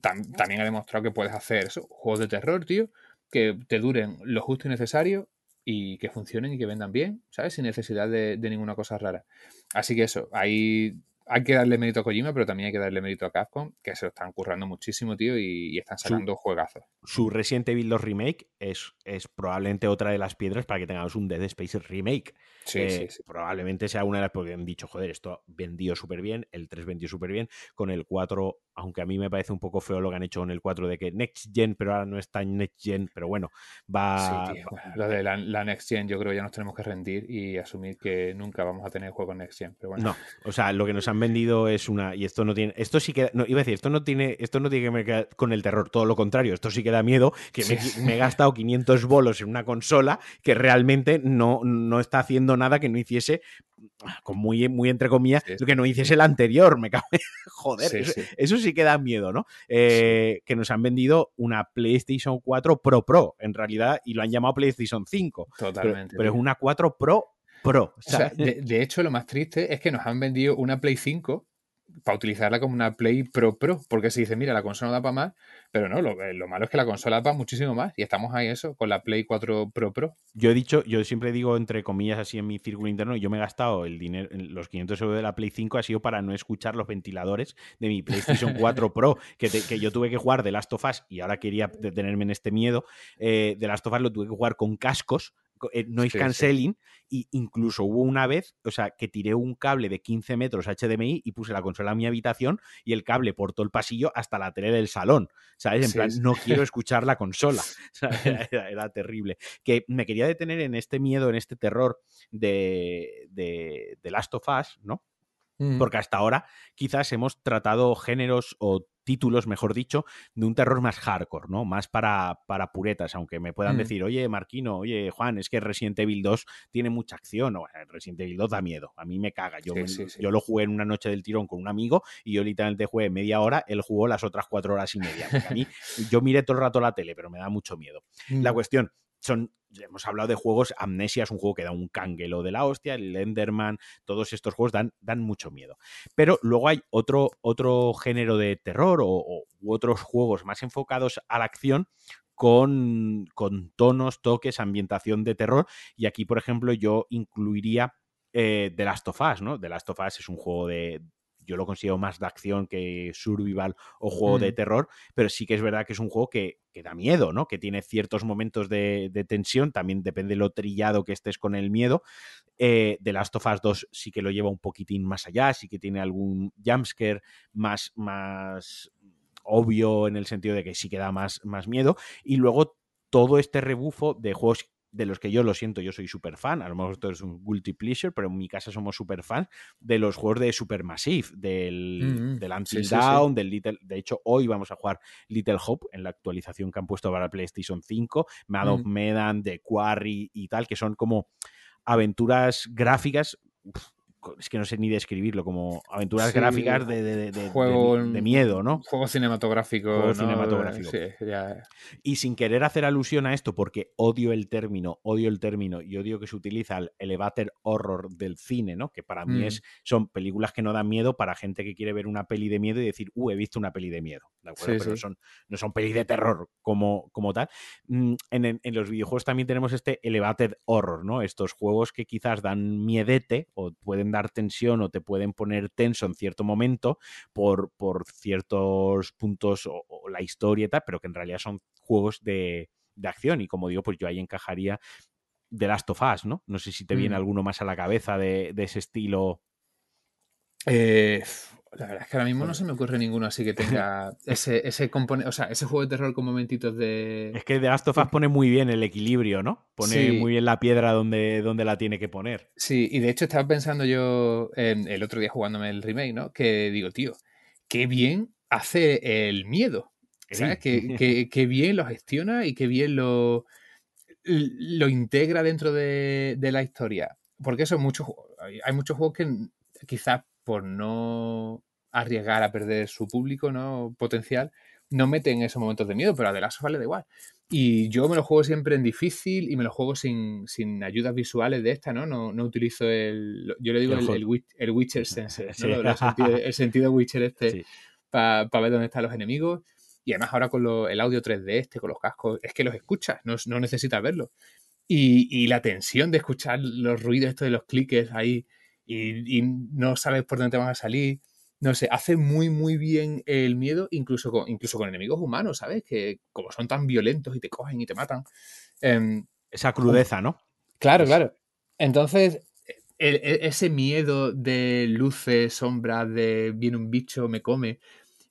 también ha demostrado que puedes hacer juegos de terror, tío, que te duren lo justo y necesario y que funcionen y que vendan bien, ¿sabes? Sin necesidad de, de ninguna cosa rara. Así que eso, ahí hay que darle mérito a Kojima, pero también hay que darle mérito a Capcom, que se lo están currando muchísimo, tío, y, están sacando juegazos. Su Resident Evil 2 Remake es, es probablemente otra de las piedras para que tengamos un Dead Space Remake. Sí, eh, sí, Probablemente sea una de las porque han dicho, joder, esto vendió súper bien, el 3 vendió súper bien, con el 4, aunque a mí me parece un poco feo lo que han hecho con el 4 de que Next Gen, pero ahora no está en Next Gen, pero bueno, va... Lo de la, Next Gen yo creo que ya nos tenemos que rendir y asumir que nunca vamos a tener juegos Next Gen, pero bueno. No, o sea, lo que nos han vendido es una... Y esto no tiene... Esto sí que... No, iba a decir, esto no tiene, esto no tiene que ver con el terror, todo lo contrario, esto sí que da miedo, que me, me, he gastado 500 bolos en una consola que realmente no, no está haciendo nada que no hiciese con muy, muy entre comillas, lo que no dices el anterior, me cago Joder, eso, sí. que da miedo, ¿no? Eh, que nos han vendido una PlayStation 4 Pro Pro, en realidad, y lo han llamado PlayStation 5. Totalmente. Pero, es una 4 Pro Pro. de, de, hecho, lo más triste es que nos han vendido una Play 5 para utilizarla como una Play Pro Pro, porque se dice, mira, la consola no da para más, pero no, eh, lo, malo es que la consola da para muchísimo más y estamos ahí eso, con la Play 4 Pro Pro. Yo he dicho, yo siempre digo entre comillas así en mi círculo interno, yo me he gastado el dinero, los 500 euros de la Play 5 ha sido para no escuchar los ventiladores de mi PlayStation 4 Pro, que, que yo tuve que jugar de Last of Us y ahora quería detenerme en este miedo, eh, de Last of Us lo tuve que jugar con cascos eh, noise cancelling y incluso hubo una vez, o sea, que tiré un cable de 15 metros HDMI y puse la consola en mi habitación y el cable por todo el pasillo hasta la tele del salón, ¿sabes? En plan, no quiero escuchar la consola, era, terrible. Que me quería detener en este miedo, en este terror de, de, de Last of Us, ¿no? Porque hasta ahora quizás hemos tratado géneros o títulos, mejor dicho, de un terror más hardcore, ¿no? Más para, para puretas, aunque me puedan mm. decir, oye, Marquino, oye, Juan, es que Resident Evil 2 tiene mucha acción, o Resident Evil 2 da miedo, a mí me caga, yo, yo lo jugué en una noche del tirón con un amigo y yo literalmente jugué media hora, él jugó las otras cuatro horas y media, a mí, yo miré todo el rato la tele, pero me da mucho miedo. La mm. cuestión, son hemos hablado de juegos, Amnesia es un juego que da un canguelo de la hostia, el Enderman, todos estos juegos dan, dan mucho miedo. Pero luego hay otro, otro género de terror o, u otros juegos más enfocados a la acción con, con, tonos, toques, ambientación de terror. Y aquí, por ejemplo, yo incluiría eh, The Last of Us, ¿no? The Last of Us es un juego de, yo lo considero más de acción que survival o juego de mm. terror, pero sí que es verdad que es un juego que, da miedo, ¿no? Que tiene ciertos momentos de, tensión, también depende de lo trillado que estés con el miedo. Eh, The Last of Us 2 sí que lo lleva un poquitín más allá, sí que tiene algún jumpscare más, más obvio en el sentido de que sí que da más, más miedo. Y luego todo este rebufo de juegos de los que yo lo siento, yo soy súper fan, a lo mejor esto es un guilty pleasure, pero en mi casa somos súper fan de los juegos de Supermassive, del, del Until Down, del Little, de hecho hoy vamos a jugar Little Hope en la actualización que han puesto para PlayStation 5, Mad of Medan, The Quarry y tal, que son como aventuras gráficas es que no sé ni describirlo, como aventuras gráficas de, de, de, miedo, ¿no? Juego cinematográfico. cinematográfico. Y sin querer hacer alusión a esto, porque odio el término, odio el término y odio que se utiliza el elevator horror del cine, ¿no? Que para mí mm. es, son películas que no dan miedo para gente que quiere ver una peli de miedo y decir, uh, he visto una peli de miedo, ¿de acuerdo? Pero Son, no son pelis de terror como, como tal. Mm, en, en, los videojuegos también tenemos este elevator horror, ¿no? Estos juegos que quizás dan miedete o pueden dar tensión o te pueden poner tenso en cierto momento por, por ciertos puntos o, la historia y tal, pero que en realidad son juegos de, acción. Y como digo, pues yo ahí encajaría The Last of Us, ¿no? No sé si te viene mm. alguno más a la cabeza de, de ese estilo. Eh, la verdad es que ahora mismo no se me ocurre ninguno así que tenga ese, ese componente, o sea, ese juego de terror con momentitos de... Es que The Last of Us pone muy bien el equilibrio, ¿no? Pone muy bien la piedra donde, donde la tiene que poner. Sí, y de hecho estaba pensando yo el otro día jugándome el remake, ¿no? Que digo, tío, qué bien hace el miedo. ¿Sabes? Qué, bien lo gestiona y qué bien lo, lo integra dentro de, de la historia. Porque eso, muchos, hay muchos juegos que quizás por no arriesgar a perder su público ¿no? potencial, no meten esos momentos de miedo, pero a The Last of Us le da igual. Y yo me lo juego siempre en difícil y me lo juego sin, sin ayudas visuales de esta, ¿no? No, no utilizo el. Yo le digo el, el, Witcher Sense, ¿no? el, sentido, de Witcher este para ver dónde están los enemigos. Y además ahora con el audio 3D este, con los cascos, es que los escuchas, no, no necesitas verlo. Y, y, la tensión de escuchar los ruidos estos de los cliques ahí y, no sabes por dónde te van a salir. No sé, hace muy, muy bien el miedo, incluso con, incluso con enemigos humanos, ¿sabes? Que como son tan violentos y te cogen y te matan. Em, Esa crudeza, ¿no? Claro, claro. Entonces, ese miedo de luces, sombras, de viene un bicho, me come,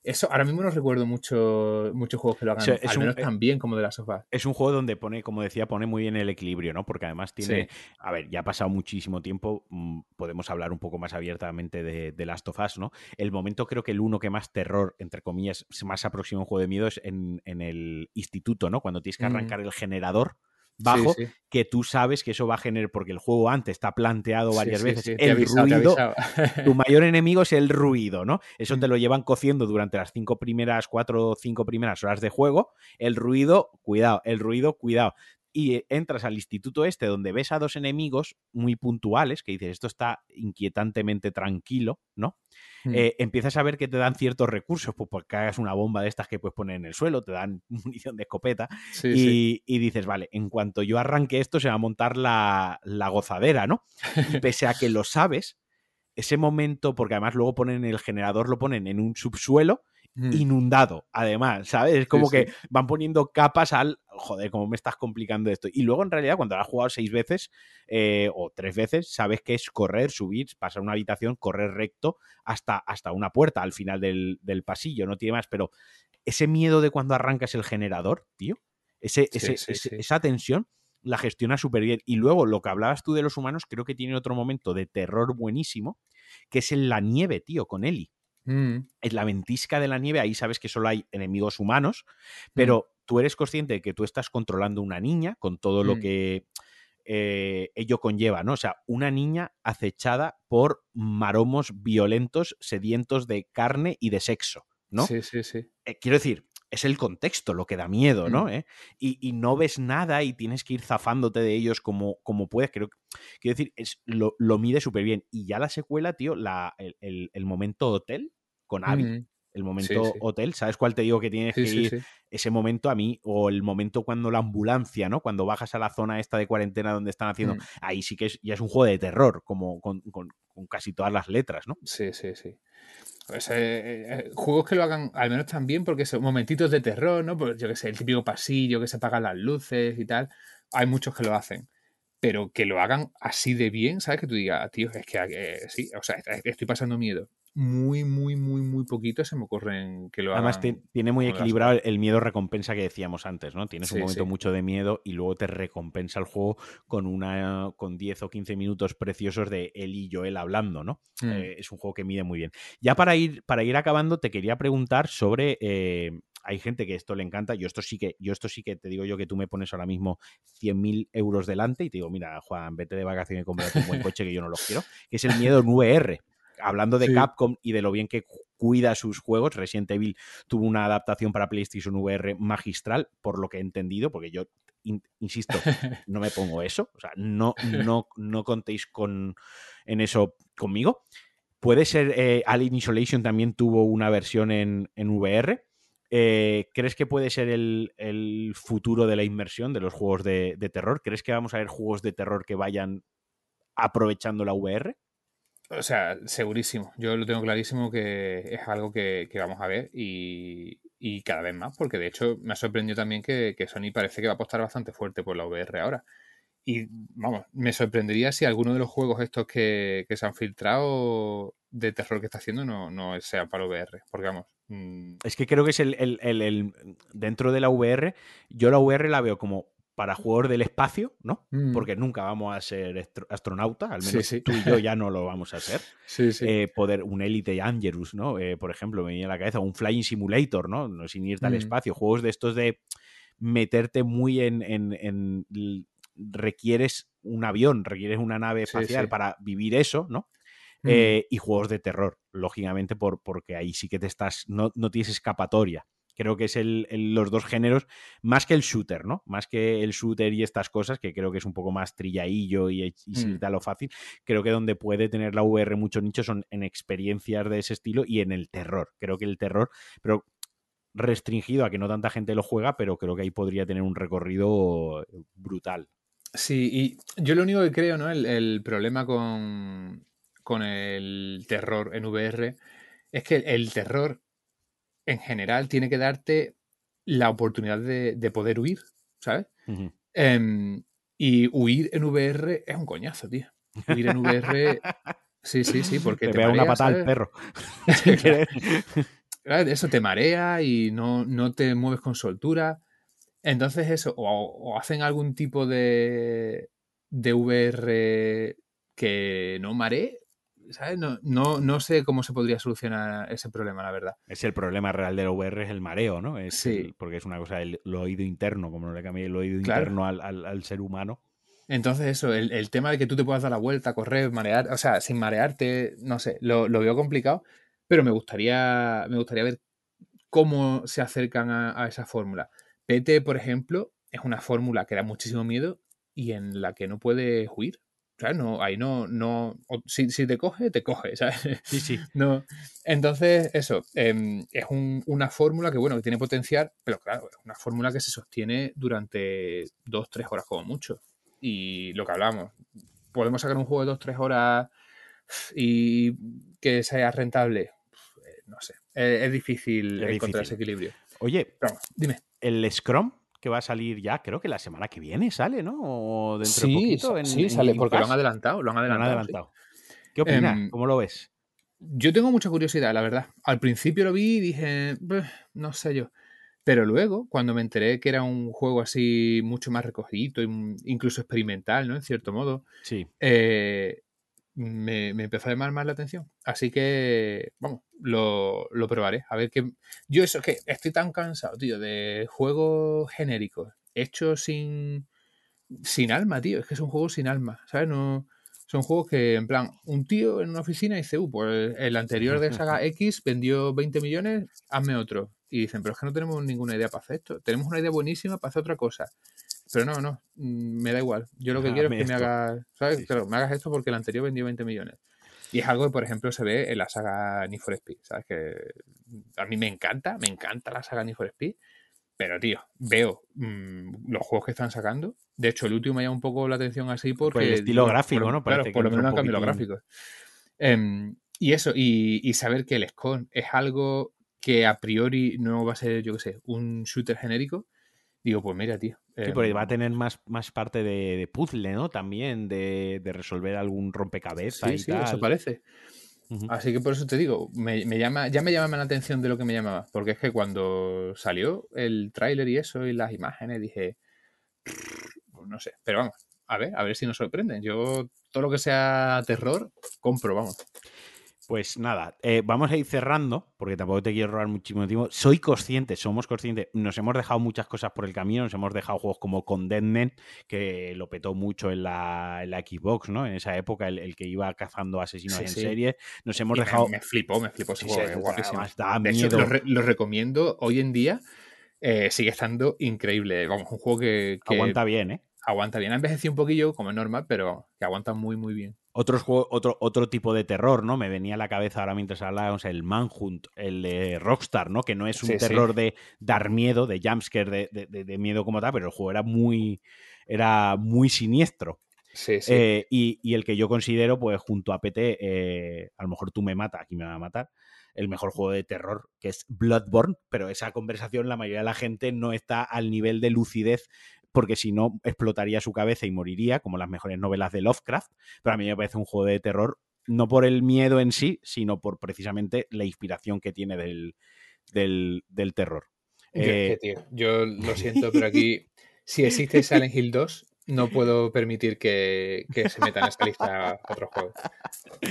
eso, ahora mismo no recuerdo mucho, muchos juegos que lo hagan, al menos tan bien como de la sofá. Es un juego donde pone, como decía, pone muy bien el equilibrio, ¿no? Porque además tiene, a ver, ya ha pasado muchísimo tiempo, mm, podemos hablar un poco más abiertamente de, de Last of Us, ¿no? El momento creo que el uno que más terror, entre comillas, más aproxima a un juego de miedo es en, el instituto, ¿no? Cuando tienes que arrancar el generador bajo Sí, sí. que tú sabes que eso va a generar, porque el juego antes está planteado varias sí, veces, el ruido, tu mayor enemigo es el ruido, ¿no? Eso te Mm. lo llevan cociendo durante las cinco primeras, cuatro o cinco primeras horas de juego. El ruido, cuidado, el ruido, cuidado. Y eh, entras al instituto este donde ves a dos enemigos muy puntuales, que dices, esto está inquietantemente tranquilo, ¿no? Mm. Eh, empiezas a ver que te dan ciertos recursos, pues porque hagas una bomba de estas que puedes poner en el suelo, te dan munición de escopeta, Sí, y, sí. y dices, vale, en cuanto yo arranque esto se va a montar la, la gozadera, ¿no? Y pese a que lo sabes, ese momento, porque además luego ponen el generador, lo ponen en un subsuelo Mm. inundado, además, ¿sabes? Es como Sí, que van poniendo capas al, joder, cómo me estás complicando esto. Y luego en realidad cuando lo has jugado seis veces eh, o tres veces, sabes que es correr, subir, pasar una habitación, correr recto hasta, hasta una puerta al final del, del pasillo, no tiene más, pero ese miedo de cuando arrancas el generador, tío, ese, Sí, ese- sí, ese- sí. esa tensión la gestiona súper bien. Y luego lo que hablabas tú de los humanos, creo que tiene otro momento de terror buenísimo, que es en la nieve, tío, con Eli. Mm. En la ventisca de la nieve, ahí sabes que solo hay enemigos humanos, Mm. pero tú eres consciente de que tú estás controlando una niña con todo lo Mm. que eh, ello conlleva, ¿no? O sea, una niña acechada por maromos violentos, sedientos de carne y de sexo, ¿no? Sí, sí, sí. Eh, quiero decir, es el contexto lo que da miedo, ¿no? Mm. ¿Eh? Y, y no ves nada y tienes que ir zafándote de ellos como, como puedes. Creo, quiero decir, es, lo, lo mide súper bien. Y ya la secuela, tío, la, el, el- el momento hotel con Abby. Mm. El momento sí. hotel, ¿sabes cuál te digo que tienes Sí, que ir? Ese momento a mí, o el momento cuando la ambulancia, ¿no? Cuando bajas a la zona esta de cuarentena donde están haciendo. Mm. Ahí sí que es, ya es un juego de terror, como con, con- con casi todas las letras, ¿no? Sí, sí, sí. Pues, eh, eh, juegos que lo hagan al menos también porque son momentitos de terror, ¿no? Pues yo que sé, el típico pasillo que se apagan las luces y tal. Hay muchos que lo hacen. Pero que lo hagan así de bien, ¿sabes? Que tú digas, tío, es que eh, sí, o sea, est- estoy pasando miedo. Muy, muy, muy, muy poquito se me ocurren que lo Además, hagan. ti- tiene muy las equilibrado el, el miedo-recompensa que decíamos antes, ¿no? Tienes un momento sí. mucho de miedo y luego te recompensa el juego con una con 10 o 15 minutos preciosos de él y Joel hablando, ¿no? Mm. Eh, es un juego que mide muy bien. Ya para ir, para ir acabando, te quería preguntar sobre. eh, hay gente que esto le encanta. Yo esto sí que, yo esto sí que te digo yo que tú me pones ahora mismo 100.000 euros delante y te digo, mira, Juan, vete de vacaciones y cómprate un buen coche que yo no los quiero. Que es el miedo en VR. Hablando de Sí. Capcom y de lo bien que cu- cuida sus juegos, Resident Evil tuvo una adaptación para PlayStation VR magistral, por lo que he entendido, porque yo, in- insisto, no me pongo eso. O sea, no, no, no contéis con, en eso conmigo. Puede ser, eh, Alien Isolation también tuvo una versión en, en VR. Eh, ¿Crees que puede ser el, el futuro de la inmersión de los juegos de, de terror? ¿Crees que vamos a ver juegos de terror que vayan aprovechando la VR? O sea, segurísimo. Yo lo tengo clarísimo que es algo que, que vamos a ver y, y cada vez más, porque de hecho me ha sorprendido también que, Sony parece que va a apostar bastante fuerte por la VR ahora. Y vamos, me sorprendería si alguno de los juegos estos que, que se han filtrado de terror que está haciendo no, no sea para VR. Porque vamos. mm, Es que creo que es el- el- el- dentro de la VR, yo la VR la veo como para jugador del espacio, ¿no? Mm. Porque nunca vamos a ser astro- astronautas, al menos sí. tú y yo ya no lo vamos a ser. sí. Eh, poder, un Elite Angelus, ¿no? Eh, por ejemplo, me viene a la cabeza, un Flying Simulator, ¿no? No sin irte al Mm. espacio, juegos de estos de meterte muy en, en- requieres un avión, requieres una nave espacial para vivir eso, ¿no? Mm. Eh, y juegos de terror, lógicamente, por, porque ahí sí que te estás, no, no tienes escapatoria. Creo que es el, el- los dos géneros, más que el shooter, ¿no? Más que el shooter y estas cosas, que creo que es un poco más trilladillo y, y se Mm. da lo fácil. Creo que donde puede tener la VR mucho nicho son en experiencias de ese estilo y en el terror. Creo que el terror, pero restringido a que no tanta gente lo juega, pero creo que ahí podría tener un recorrido brutal. Sí, y yo lo único que creo, ¿no? El, el problema con, con el terror en VR es que el terror en general tiene que darte la oportunidad de, de poder huir, ¿sabes? Em, y huir en VR es un coñazo, tío. Huir en VR, sí, sí, sí, porque te pega una patada al perro. Claro, Eso te marea y no, no te mueves con soltura. Entonces eso, o, o hacen algún tipo de, de VR que no maree, ¿sabes? No, no, no, sé cómo se podría solucionar ese problema, la verdad. Es el problema real del VR, es el mareo, ¿no? Es sí. porque es una cosa del oído interno, como no le cambié el oído interno al, al, ser humano. Entonces, eso, el, el, tema de que tú te puedas dar la vuelta, correr, marear, o sea, sin marearte, no sé, lo, lo veo complicado, pero me gustaría, me gustaría ver cómo se acercan a, a esa fórmula. PT, por ejemplo, es una fórmula que da muchísimo miedo y en la que no puedes huir. No, ahí no, no, si, si, te coge, te coge, ¿sabes? Sí, sí. No. Entonces, eso, em, es una fórmula que, bueno, que tiene potencial, pero claro, es una fórmula que se sostiene durante dos, tres horas como mucho. Y lo que hablamos, podemos sacar un juego de dos, tres horas y que sea rentable. No sé, es, difícil encontrar ese equilibrio. Oye, dime. ¿El Scrum que va a salir ya, creo que la semana que viene sale, ¿no? O dentro sí, de poquito. En, sí, sale, porque lo han adelantado. Lo han adelantado. ¿Qué opinas? Em, ¿Cómo lo ves? Yo tengo mucha curiosidad, la verdad. Al principio lo vi y dije, no sé yo. Pero luego, cuando me enteré que era un juego así mucho más recogido, incluso experimental, ¿no? En cierto modo. Sí. Eh, me, empezó a llamar más la atención. Así que, vamos, lo, probaré. A ver qué. Yo, eso es que estoy tan cansado, tío, de juegos genéricos, hechos sin. sin alma, tío. Es que es un juego sin alma, ¿sabes? No. Son juegos que, en plan, un tío en una oficina dice, uh, pues el anterior de saga X vendió 20 millones, hazme otro. Y dicen, pero es que no tenemos ninguna idea para hacer esto. Tenemos una idea buenísima para hacer otra cosa. Pero no, no, mm, me da igual. Yo lo que quiero es que me hagas, ¿sabes? me hagas esto porque el anterior vendió 20 millones. Y es algo que, por ejemplo, se ve en la saga Need for Speed, ¿sabes? Que a mí me encanta, me encanta la saga Need for Speed. Pero, tío, veo mm, los juegos que están sacando. De hecho, el último me llama un poco la atención así porque... Por el estilo gráfico, ¿no? claro, por lo menos han cambiado los gráficos. Em, y eso, y, y, saber que el SCON es algo que a priori no va a ser, yo qué sé, un shooter genérico, Digo, pues mira, tío. Sí, porque va a em, tener más, más parte de, puzzle, ¿no? También de, resolver algún rompecabezas sí, y sí, eso parece. Así que por eso te digo, me, llama, ya me llama más la atención de lo que me llamaba. Porque es que cuando salió el tráiler y eso y las imágenes dije, pues no sé, pero vamos, a ver, a ver si nos sorprenden. Yo todo lo que sea terror, compro, vamos. Pues nada, eh, vamos a ir cerrando, porque tampoco te quiero robar muchísimo tiempo. Soy consciente, somos conscientes, nos hemos dejado muchas cosas por el camino, nos hemos dejado juegos como Condemned, que lo petó mucho en la, en la Xbox, ¿no? En esa época, el, que iba cazando asesinos en serie. Nos hemos dejado. Me, flipó, me flipó ese juego, guapísimo. de lo, recomiendo hoy en día. Eh, sigue estando increíble. Vamos, un juego que, Aguanta bien, ¿eh? Aguanta bien. Ha envejecido un poquillo, como es normal, pero que aguanta muy, muy bien otros otro, otro tipo de terror, ¿no? Me venía a la cabeza ahora mientras hablábamos el Manhunt, el de Rockstar, ¿no? Que no es un terror de dar miedo, de jumpscare, de, de, miedo como tal, pero el juego era muy, era muy siniestro. Sí, sí. Eh, y, el que yo considero, pues junto a PT, eh, a lo mejor tú me matas, aquí me va a matar, el mejor juego de terror, que es Bloodborne, pero esa conversación la mayoría de la gente no está al nivel de lucidez porque si no explotaría su cabeza y moriría, como las mejores novelas de Lovecraft. Pero a mí me parece un juego de terror, no por el miedo en sí, sino por precisamente la inspiración que tiene del, del, terror. Yo, eh, yo lo siento, pero aquí, si existe Silent Hill 2, no puedo permitir que, se meta en esta lista otro juego.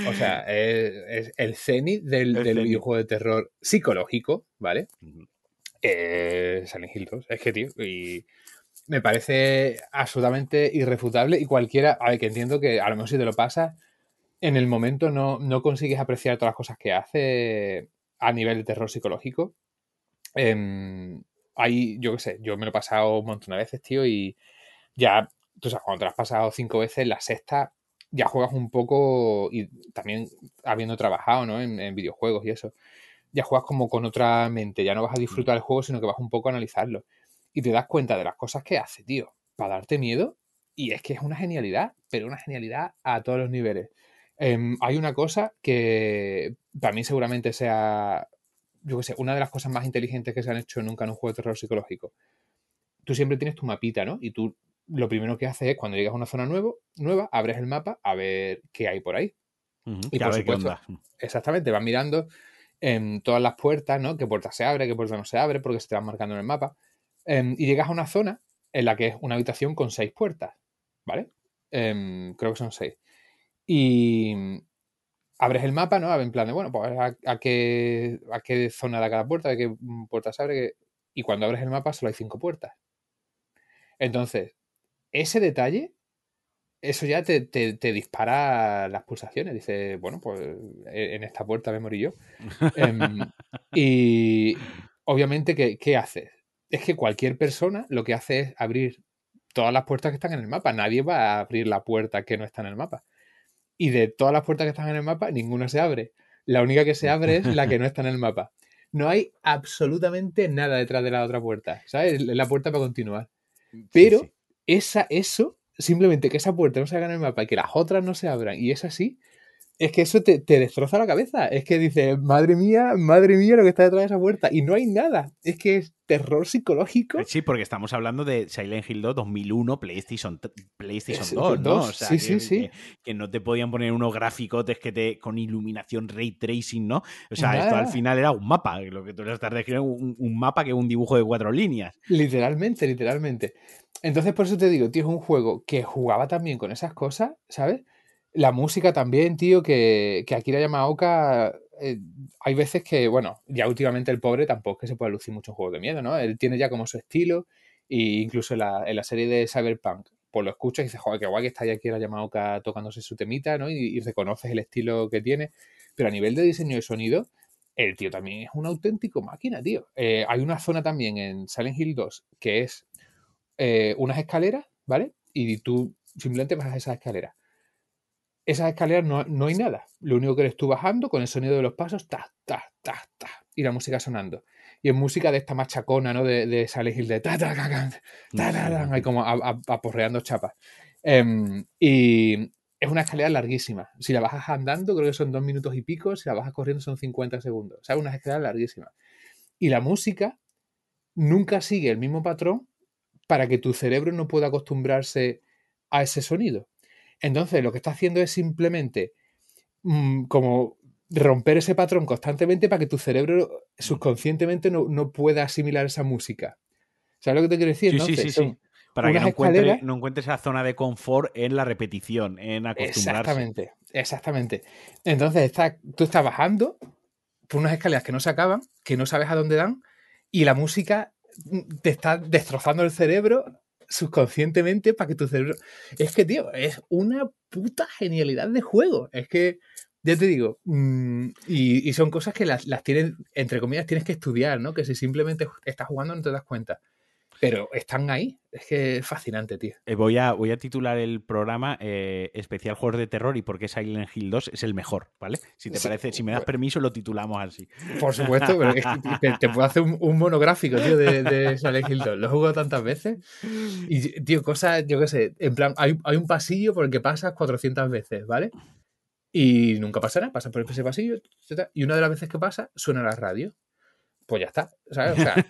O sea, es, el cenit del, videojuego de terror psicológico, ¿vale? Eh, Silent Hill 2. Es que, tío, y me parece absolutamente irrefutable y cualquiera, a ver, que entiendo que a lo mejor si te lo pasas, en el momento no, consigues apreciar todas las cosas que hace a nivel de terror psicológico. Eh, hay, yo qué sé, yo me lo he pasado un montón de veces, tío, y ya, tú sabes, cuando te lo has pasado cinco veces, la sexta ya juegas un poco, y también habiendo trabajado, ¿no? En, en videojuegos y eso, ya juegas como con otra mente, ya no vas a disfrutar el juego, sino que vas un poco a analizarlo y te das cuenta de las cosas que hace, tío, para darte miedo. Y es que es una genialidad, pero una genialidad a todos los niveles. Em, hay una cosa que para mí seguramente sea, yo qué sé, una de las cosas más inteligentes que se han hecho nunca en un juego de terror psicológico. Tú siempre tienes tu mapita, ¿no? Y tú lo primero que haces es cuando llegas a una zona nuevo, nueva, abres el mapa a ver qué hay por ahí. y por supuesto, exactamente, vas mirando en todas las puertas, ¿no? Qué puerta se abre, qué puerta no se abre, porque se te van marcando en el mapa. Em, y llegas a una zona en la que es una habitación con seis puertas, ¿vale? Em, creo que son seis. Y abres el mapa, ¿no? En plan de, bueno, pues a, qué, a qué zona da cada puerta, a qué puertas abre. Y cuando abres el mapa solo hay cinco puertas. Entonces, ese detalle, eso ya te, dispara las pulsaciones. Dice, bueno, pues e, en esta puerta me morí yo. Em, y obviamente, ¿qué, ¿qué haces? Es que cualquier persona lo que hace es abrir todas las puertas que están en el mapa. Nadie va a abrir la puerta que no está en el mapa. Y de todas las puertas que están en el mapa, ninguna se abre. La única que se abre es la que no está en el mapa. No hay absolutamente nada detrás de la otra puerta. ¿Sabes? La puerta para continuar. Pero Esa, eso, simplemente que esa puerta no se haga en el mapa y que las otras no se abran y es así, es que eso te, destroza la cabeza. Es que dices, madre mía, madre mía, lo que está detrás de esa puerta. Y no hay nada. Es que es terror psicológico. Eh, sí, porque estamos hablando de Silent Hill 2 2001, PlayStation, PlayStation 2, ¿no? O sea, sí, sí, sí. Que, no te podían poner unos graficotes que te con iluminación ray tracing, ¿no? O sea, esto al final era un mapa. Lo que tú le estás describiendo, un, un mapa que es un dibujo de cuatro líneas. Literalmente, literalmente. Entonces, por eso te digo, tío, es un juego que jugaba también con esas cosas, ¿sabes? La música también, tío, que, que Akira Yamaoka eh, hay veces que, bueno, ya últimamente el pobre tampoco es que se puede lucir mucho juegos de miedo, ¿no? Él tiene ya como su estilo e incluso en la, serie de Cyberpunk, pues lo escuchas y dices, joder, qué guay que está ahí Akira Yamaoka tocándose su temita, ¿no? Y, reconoces el estilo que tiene. Pero a nivel de diseño de sonido, el tío también es un auténtico máquina, tío. Eh, hay una zona también en Silent Hill 2 que es eh, unas escaleras, ¿vale? Y tú simplemente a esas escaleras esas escaleras no, no, hay nada. Lo único que eres tú bajando con el sonido de los pasos, ta, ta, ta, ta, y la música sonando. Y es música de esta machacona, ¿no? De, de Hill, de ta, ta, ta, ta, ta, ta, hay como aporreando chapas. Em, y es una escalera larguísima. Si la bajas andando, creo que son dos minutos y pico. Si la bajas corriendo, son 50 segundos. O sea, una escalera larguísima. Y la música nunca sigue el mismo patrón para que tu cerebro no pueda acostumbrarse a ese sonido. Entonces, lo que está haciendo es simplemente mm, como romper ese patrón constantemente para que tu cerebro subconscientemente no, pueda asimilar esa música. ¿Sabes lo que te quiero decir? Sí, sí, sí, Para que no encuentre, no esa zona de confort en la repetición, en acostumbrarse. Exactamente, exactamente. Entonces, tú estás bajando por unas escaleras que no se acaban, que no sabes a dónde dan, y la música mm, te está destrozando el cerebro subconscientemente para que tu cerebro. Es que, tío, es una puta genialidad de juego. Es que, ya te digo, mm, y, son cosas que las, las tienes, entre comillas, tienes que estudiar, ¿no? Que si simplemente estás jugando no te das cuenta pero están ahí. Es que es fascinante, tío. Eh, voy, a, voy a titular el programa eh, Especial Juegos de Terror y por qué Silent Hill 2 es el mejor, ¿vale? Si te parece, si me das permiso, lo titulamos así. Por supuesto, pero te, puedo hacer un, monográfico, tío, de, Silent Hill 2. Lo he jugado tantas veces. Y, tío, cosas, yo qué sé, en plan, hay, hay un pasillo por el que pasas 400 veces, ¿vale? Y nunca pasa nada, pasas por ese pasillo, y una de las veces que pasa, suena la radio pues ya está, ¿sabes? O sea,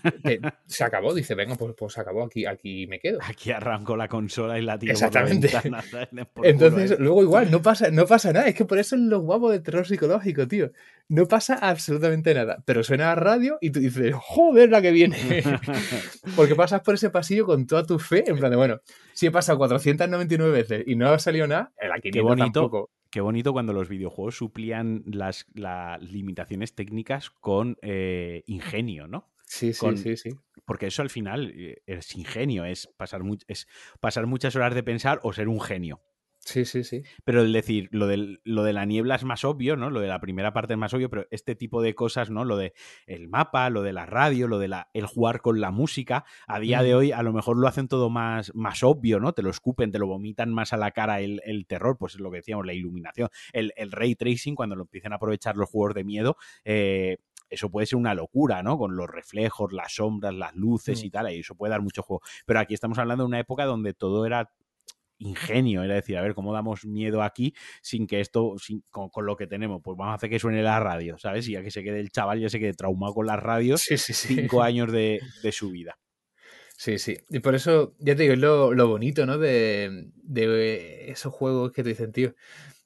se acabó, dice, venga, pues, pues se acabó, aquí, aquí me quedo. Aquí arranco la consola y la tiro Exactamente. Entonces, luego igual, no pasa, no pasa nada, es que por eso es lo guapo de terror psicológico, tío. No pasa absolutamente nada, pero suena a radio y tú dices, joder, la que viene. Porque pasas por ese pasillo con toda tu fe, en plan de, bueno, si he pasado 499 veces y no ha salido nada, aquí Qué bonito. Tampoco qué bonito cuando los videojuegos suplían las, limitaciones técnicas con eh, ingenio, ¿no? Sí, sí, sí, sí. Porque eso al final eh, es ingenio, es pasar, es pasar muchas horas de pensar o ser un genio. Sí, sí, sí. Pero el decir, lo, lo de la niebla es más obvio, ¿no? Lo de la primera parte es más obvio, pero este tipo de cosas, ¿no? Lo de el mapa, lo de la radio, lo de la, el jugar con la música, a día de hoy a lo mejor lo hacen todo más, más obvio, ¿no? Te lo escupen, te lo vomitan más a la cara el, terror, pues es lo que decíamos, la iluminación, el, el, ray tracing, cuando lo empiecen a aprovechar los juegos de miedo, eh, eso puede ser una locura, ¿no? Con los reflejos, las sombras, las luces mm. y tal, y eso puede dar mucho juego. Pero aquí estamos hablando de una época donde todo era ingenio, era decir, a ver, ¿cómo damos miedo aquí sin que esto, con, lo que tenemos? Pues vamos a hacer que suene la radio, ¿sabes? Y ya que se quede el chaval, ya se quede traumado con las radios, sí, sí, cinco años de, su vida. Sí, sí. Y por eso, ya te digo, es lo, bonito, ¿no? De, esos juegos que te dicen, tío.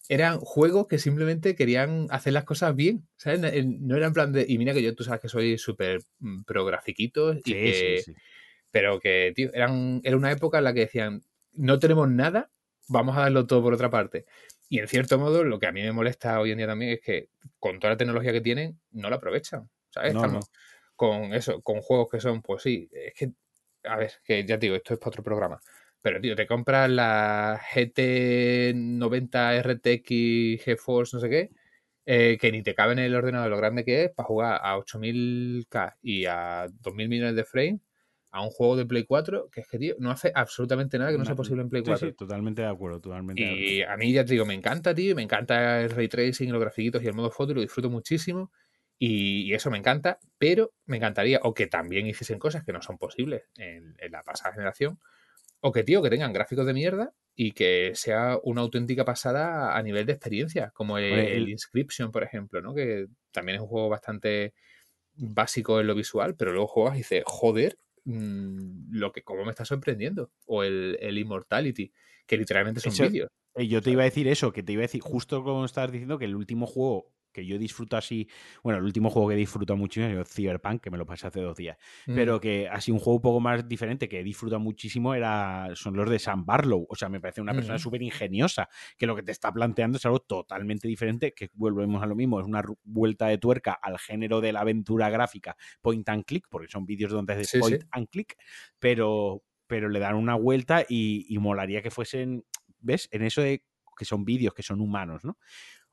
Eran juegos que simplemente querían hacer las cosas bien, ¿sabes? No eran plan de. Y mira que yo, tú sabes que soy súper mm, pro grafiquitos y que. Pero que, tío, eran, era una época en la que decían, no tenemos nada, vamos a darlo todo por otra parte. Y en cierto modo, lo que a mí me molesta hoy en día también es que con toda la tecnología que tienen, no la aprovechan. ¿Sabes? Estamos con eso, con juegos que son, pues sí, es que, a ver, que ya te digo, esto es para otro programa. Pero, tío, te compras la GT90 RTX GeForce, no sé qué, eh, que ni te cabe en el ordenador lo grande que es para jugar a 8000K y a 2000 millones de frames a un juego de Play 4 que es que, tío, no hace absolutamente nada que no, sea posible en Play 4. Sí, totalmente de acuerdo, totalmente. Y a mí ya te digo, me encanta, tío, me encanta el ray tracing, los grafiquitos y el modo foto, y lo disfruto muchísimo. Y, eso me encanta, pero me encantaría, o que también hiciesen cosas que no son posibles en, en la pasada generación, o que, tío, que tengan gráficos de mierda y que sea una auténtica pasada a nivel de experiencia, como el, Inscription, por ejemplo, ¿no? Que también es un juego bastante básico en lo visual, pero luego juegas y dices, joder, mm, lo que cómo me está sorprendiendo. O el, el Immortality, que literalmente son vídeos. Eh, yo te iba a decir eso, que te iba a decir, justo como estabas diciendo, que el último juego que yo disfruto así, bueno, el último juego que disfruto muchísimo es Cyberpunk, que me lo pasé hace dos días, mm. pero que así un juego un poco más diferente que disfruto muchísimo era, son los de Sam Barlow, o sea, me parece una persona súper ingeniosa, que lo que te está planteando es algo totalmente diferente, que volvemos a lo mismo, es una vuelta de tuerca al género de la aventura gráfica point and click, porque son vídeos donde haces point and click, pero, pero le dan una vuelta y, y molaría que fuesen, ¿ves? En eso de que son vídeos, que son humanos, ¿no?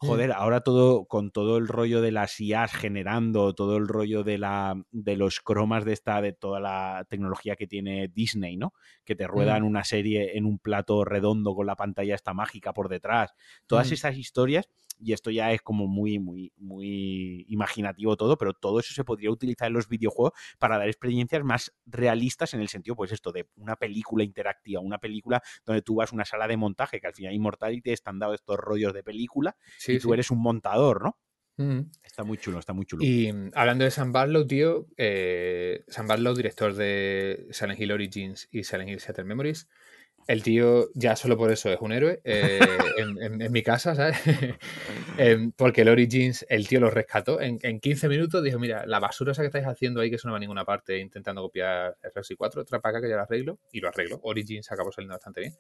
Mm. joder, ahora todo, con todo el rollo de las IAs generando, todo el rollo de la de los cromas de esta, de toda la tecnología que tiene Disney, ¿no? Que te ruedan una serie en un plato redondo con la pantalla esta mágica por detrás. Todas mm. esas historias y esto ya es como muy, muy, muy imaginativo todo, pero todo eso se podría utilizar en los videojuegos para dar experiencias más realistas en el sentido, pues esto, de una película interactiva, una película donde tú vas a una sala de montaje, que al final Immortality están dado estos rollos de película, y tú eres un montador, ¿no? Está muy chulo, está muy chulo. Y mm, hablando de Sam Barlow, tío, eh, Sam Barlow, director de Silent Hill Origins y Silent Hill Shattered Memories, el tío ya solo por eso es un héroe eh, en, mi casa, ¿sabes? Em, porque el Origins, el tío lo rescató en, 15 minutos. Dijo, mira, la basura esa que estáis haciendo ahí, que eso no va a ninguna parte, intentando copiar RX 4, otra para acá que ya lo arreglo. Y lo arreglo. Origins acabó saliendo bastante bien.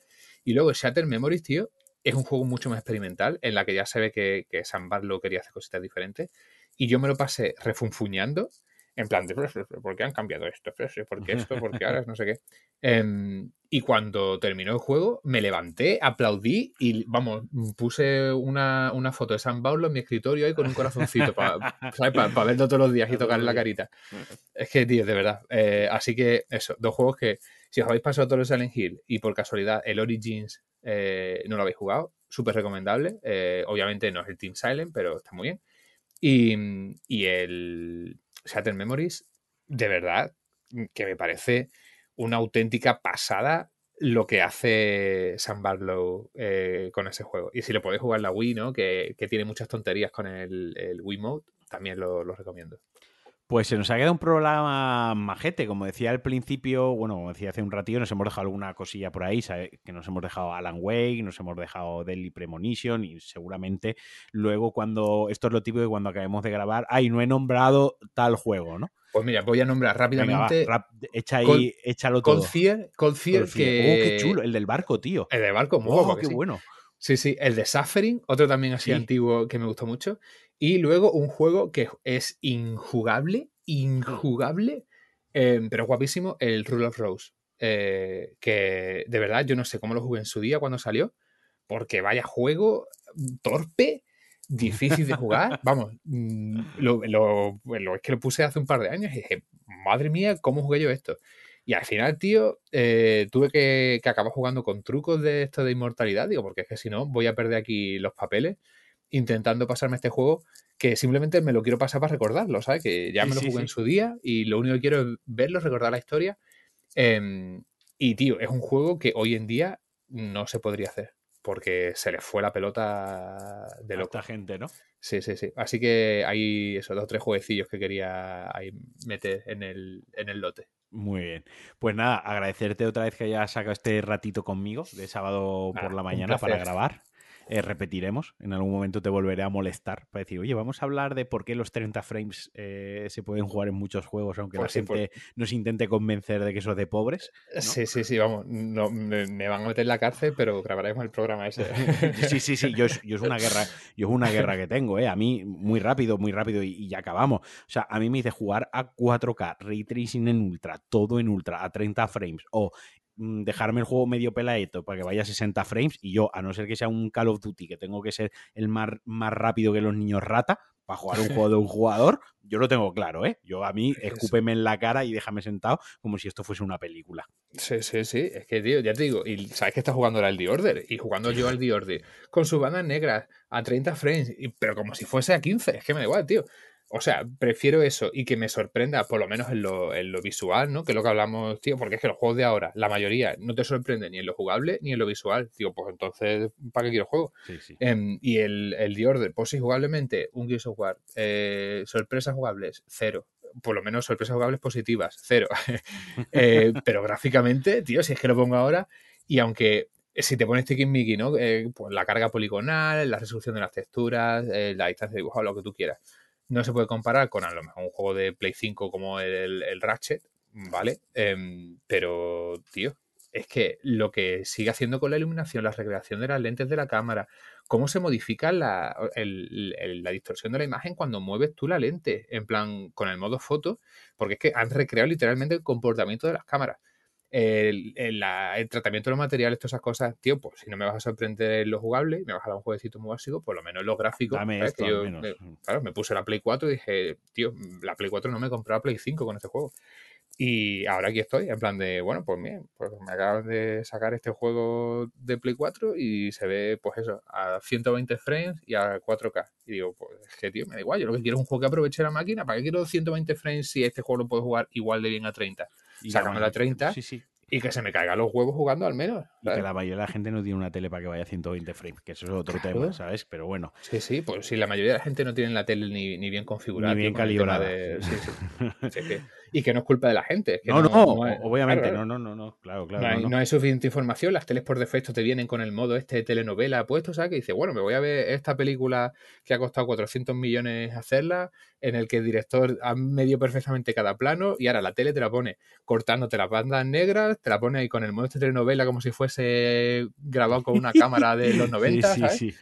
Y luego Shatter Memories, tío, es un juego mucho más experimental, en la que ya se ve que, que Barlow quería hacer cositas diferentes. Y yo me lo pasé refunfuñando en plan de, ¿por qué han cambiado esto? ¿Por qué esto? ¿Por qué ahora? No sé qué. Em, y cuando terminó el juego, me levanté, aplaudí y, vamos, puse una, foto de San Paulo en mi escritorio ahí con un corazoncito para verlo todos los días y tocarle la carita. Es que, tío, de verdad. Eh, así que, eso, dos juegos que, si os habéis pasado todo el Silent Hill y por casualidad el Origins eh, no lo habéis jugado, súper recomendable. Eh, obviamente no es el Team Silent, pero está muy bien. Y, y el, Shattered Memories, de verdad, que me parece una auténtica pasada lo que hace Sam Barlow eh, con ese juego. Y si lo podéis jugar la Wii, ¿no? Que, tiene muchas tonterías con el, el Wii Mode, también lo recomiendo. Pues se nos ha quedado un programa majete, como decía al principio, bueno, como decía hace un ratito, nos hemos dejado alguna cosilla por ahí, que nos hemos dejado Alan Wake, nos hemos dejado Deadly Premonition y seguramente luego cuando, esto es lo típico de cuando acabemos de grabar, ay, no he nombrado tal juego, ¿no? Pues mira, voy a nombrar rápidamente. echa ahí, échalo todo. Cold Fear, que... Oh, qué chulo, el del barco, tío. El del barco, muy oh, qué bueno. Sí, sí, el de Suffering, otro también así antiguo que me gustó mucho. Y luego un juego que es injugable, injugable, em, pero guapísimo, el Rule of Rose. Eh, que de verdad yo no sé cómo lo jugué en su día cuando salió, porque vaya juego torpe, difícil de jugar. Vamos, mm, lo, es que lo puse hace un par de años y dije, madre mía, ¿cómo jugué yo esto? Y al final, tío, eh, tuve que, que, acabar jugando con trucos de esto de inmortalidad, digo, porque es que si no, voy a perder aquí los papeles intentando pasarme este juego que simplemente me lo quiero pasar para recordarlo, ¿sabes? Que ya me lo jugué en su día y lo único que quiero es verlo, recordar la historia. Em, y, tío, es un juego que hoy en día no se podría hacer porque se le fue la pelota de loca. gente, ¿no? Sí, sí, sí. Así que hay esos dos o tres jueguecillos que quería meter en el, en el lote. Muy bien. Pues nada, agradecerte otra vez que hayas sacado este ratito conmigo de sábado por la mañana para grabar. Eh, repetiremos. En algún momento te volveré a molestar para decir, oye, vamos a hablar de por qué los 30 frames eh, se pueden jugar en muchos juegos, aunque la sí, gente nos intente convencer de que eso es de pobres. ¿no? Sí, sí, sí, vamos. no, me, me van a meter en la cárcel, pero grabaremos el programa ese. Sí, sí, sí, yo es, yo es una guerra, yo es una guerra que tengo, ¿eh? A mí, muy rápido, muy rápido, y, y ya acabamos. O sea, a mí me dice jugar a 4K, ray tracing en ultra, todo en ultra, a 30 frames, o dejarme el juego medio peladito para que vaya a 60 frames, y yo, a no ser que sea un Call of Duty, que tengo que ser el más, más rápido que los niños rata, para jugar un juego de un jugador, yo lo tengo claro, ¿eh? Yo a mí, Es- escúpeme en la cara y déjame sentado como si esto fuese una película. Sí, sí, sí. Es que, tío, ya te digo, y sabes que está jugando ahora el The Order, y jugando yo al The Order, con sus bandas negras a 30 frames, pero como si fuese a 15, es que me da igual, tío. O sea, prefiero eso y que me sorprenda, por lo menos en lo, en lo visual, ¿no? Que es lo que hablamos, tío, porque es que los juegos de ahora, la mayoría, no te sorprenden ni en lo jugable ni en lo visual. Digo, pues entonces, ¿para qué quiero juego? Sí, sí. Em, y el, el The Order, pues sí, jugablemente, un Gears of War, eh, sorpresas jugables, cero. Por lo menos sorpresas jugables positivas, cero. Eh, pero gráficamente, tío, si es que lo pongo ahora, y aunque si te pones Mickey, ¿no? Eh, pues la carga poligonal, la resolución de las texturas, eh, la distancia de dibujado, lo que tú quieras. No se puede comparar con a lo mejor un juego de Play 5 como el, el Ratchet, ¿vale? Em, pero, tío, es que lo que sigue haciendo con la iluminación, la recreación de las lentes de la cámara, cómo se modifica la, la distorsión de la imagen cuando mueves tú la lente, en plan con el modo foto, porque es que han recreado literalmente el comportamiento de las cámaras. El, el- la- el tratamiento de los materiales, todas esas cosas, tío, pues si no me vas a sorprender en lo jugable y me vas a dar un jueguecito muy básico, por lo menos en los gráficos. Dame ¿sabes? esto Que al yo, menos. me- claro, me puse la Play 4 y dije, tío, la Play 4 no me compraba Play 5 con este juego. Y ahora aquí estoy, en plan de, bueno, pues bien, pues me acaban de sacar este juego de Play 4 y se ve, pues eso, a 120 frames y a 4K. Y digo, pues es que, tío, me da igual, yo lo que quiero es un juego que aproveche la máquina. ¿Para qué quiero 120 frames si este juego lo puedo jugar igual de bien a 30? Y Sácame la 30. Sí, sí. Y que se me caigan los huevos jugando al menos. Y que la mayoría de la gente no tiene una tele para que vaya a 120 frames, que eso es otro Claro. tema, ¿sabes? Pero bueno. Sí, sí, pues si la mayoría de la gente no tiene la tele ni, ni bien configurada. Ni bien calibrada. de- sí, sí. Sí, que- y que no es culpa de la gente. es que no, no, es- obviamente, claro, no, no, no, no, claro, claro. no, hay, no, no. no hay suficiente información, las teles por defecto te vienen con el modo este de telenovela puesto, ¿sabes? Que dice, bueno, me voy a ver esta película que ha costado 400 millones hacerla, en el que el director ha medido perfectamente cada plano y ahora la tele te la pone cortándote las bandas negras, te la pone ahí con el modo este de telenovela como si fuese grabado con una cámara de los 90, sí, ¿sabes? sí, sí.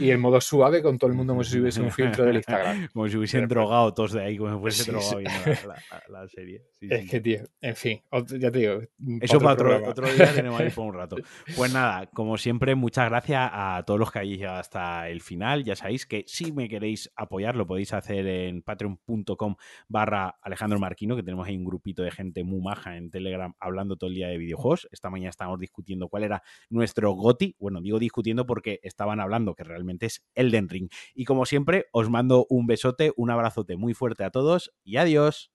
Y el modo suave con todo el mundo como si hubiese un filtro del Instagram. Como si hubiesen Pero- drogado todos de ahí, como si fuese Sí, drogado sí. la, la- la serie. Sí, Es que, tío, en fin, ya te digo. Eso para otro, otro día tenemos ahí por un rato. Pues nada, como siempre, muchas gracias a todos los que hayáis llegado hasta el final. Ya sabéis que si me queréis apoyar, lo podéis hacer en patreon.com barra Alejandro Marquino, que tenemos ahí un grupito de gente muy maja en Telegram hablando todo el día de videojuegos. Esta mañana estábamos discutiendo cuál era nuestro GOTI. Bueno, digo discutiendo porque estaban hablando realmente es Elden Ring. Y como siempre, os mando un besote, un abrazote muy fuerte a todos y adiós.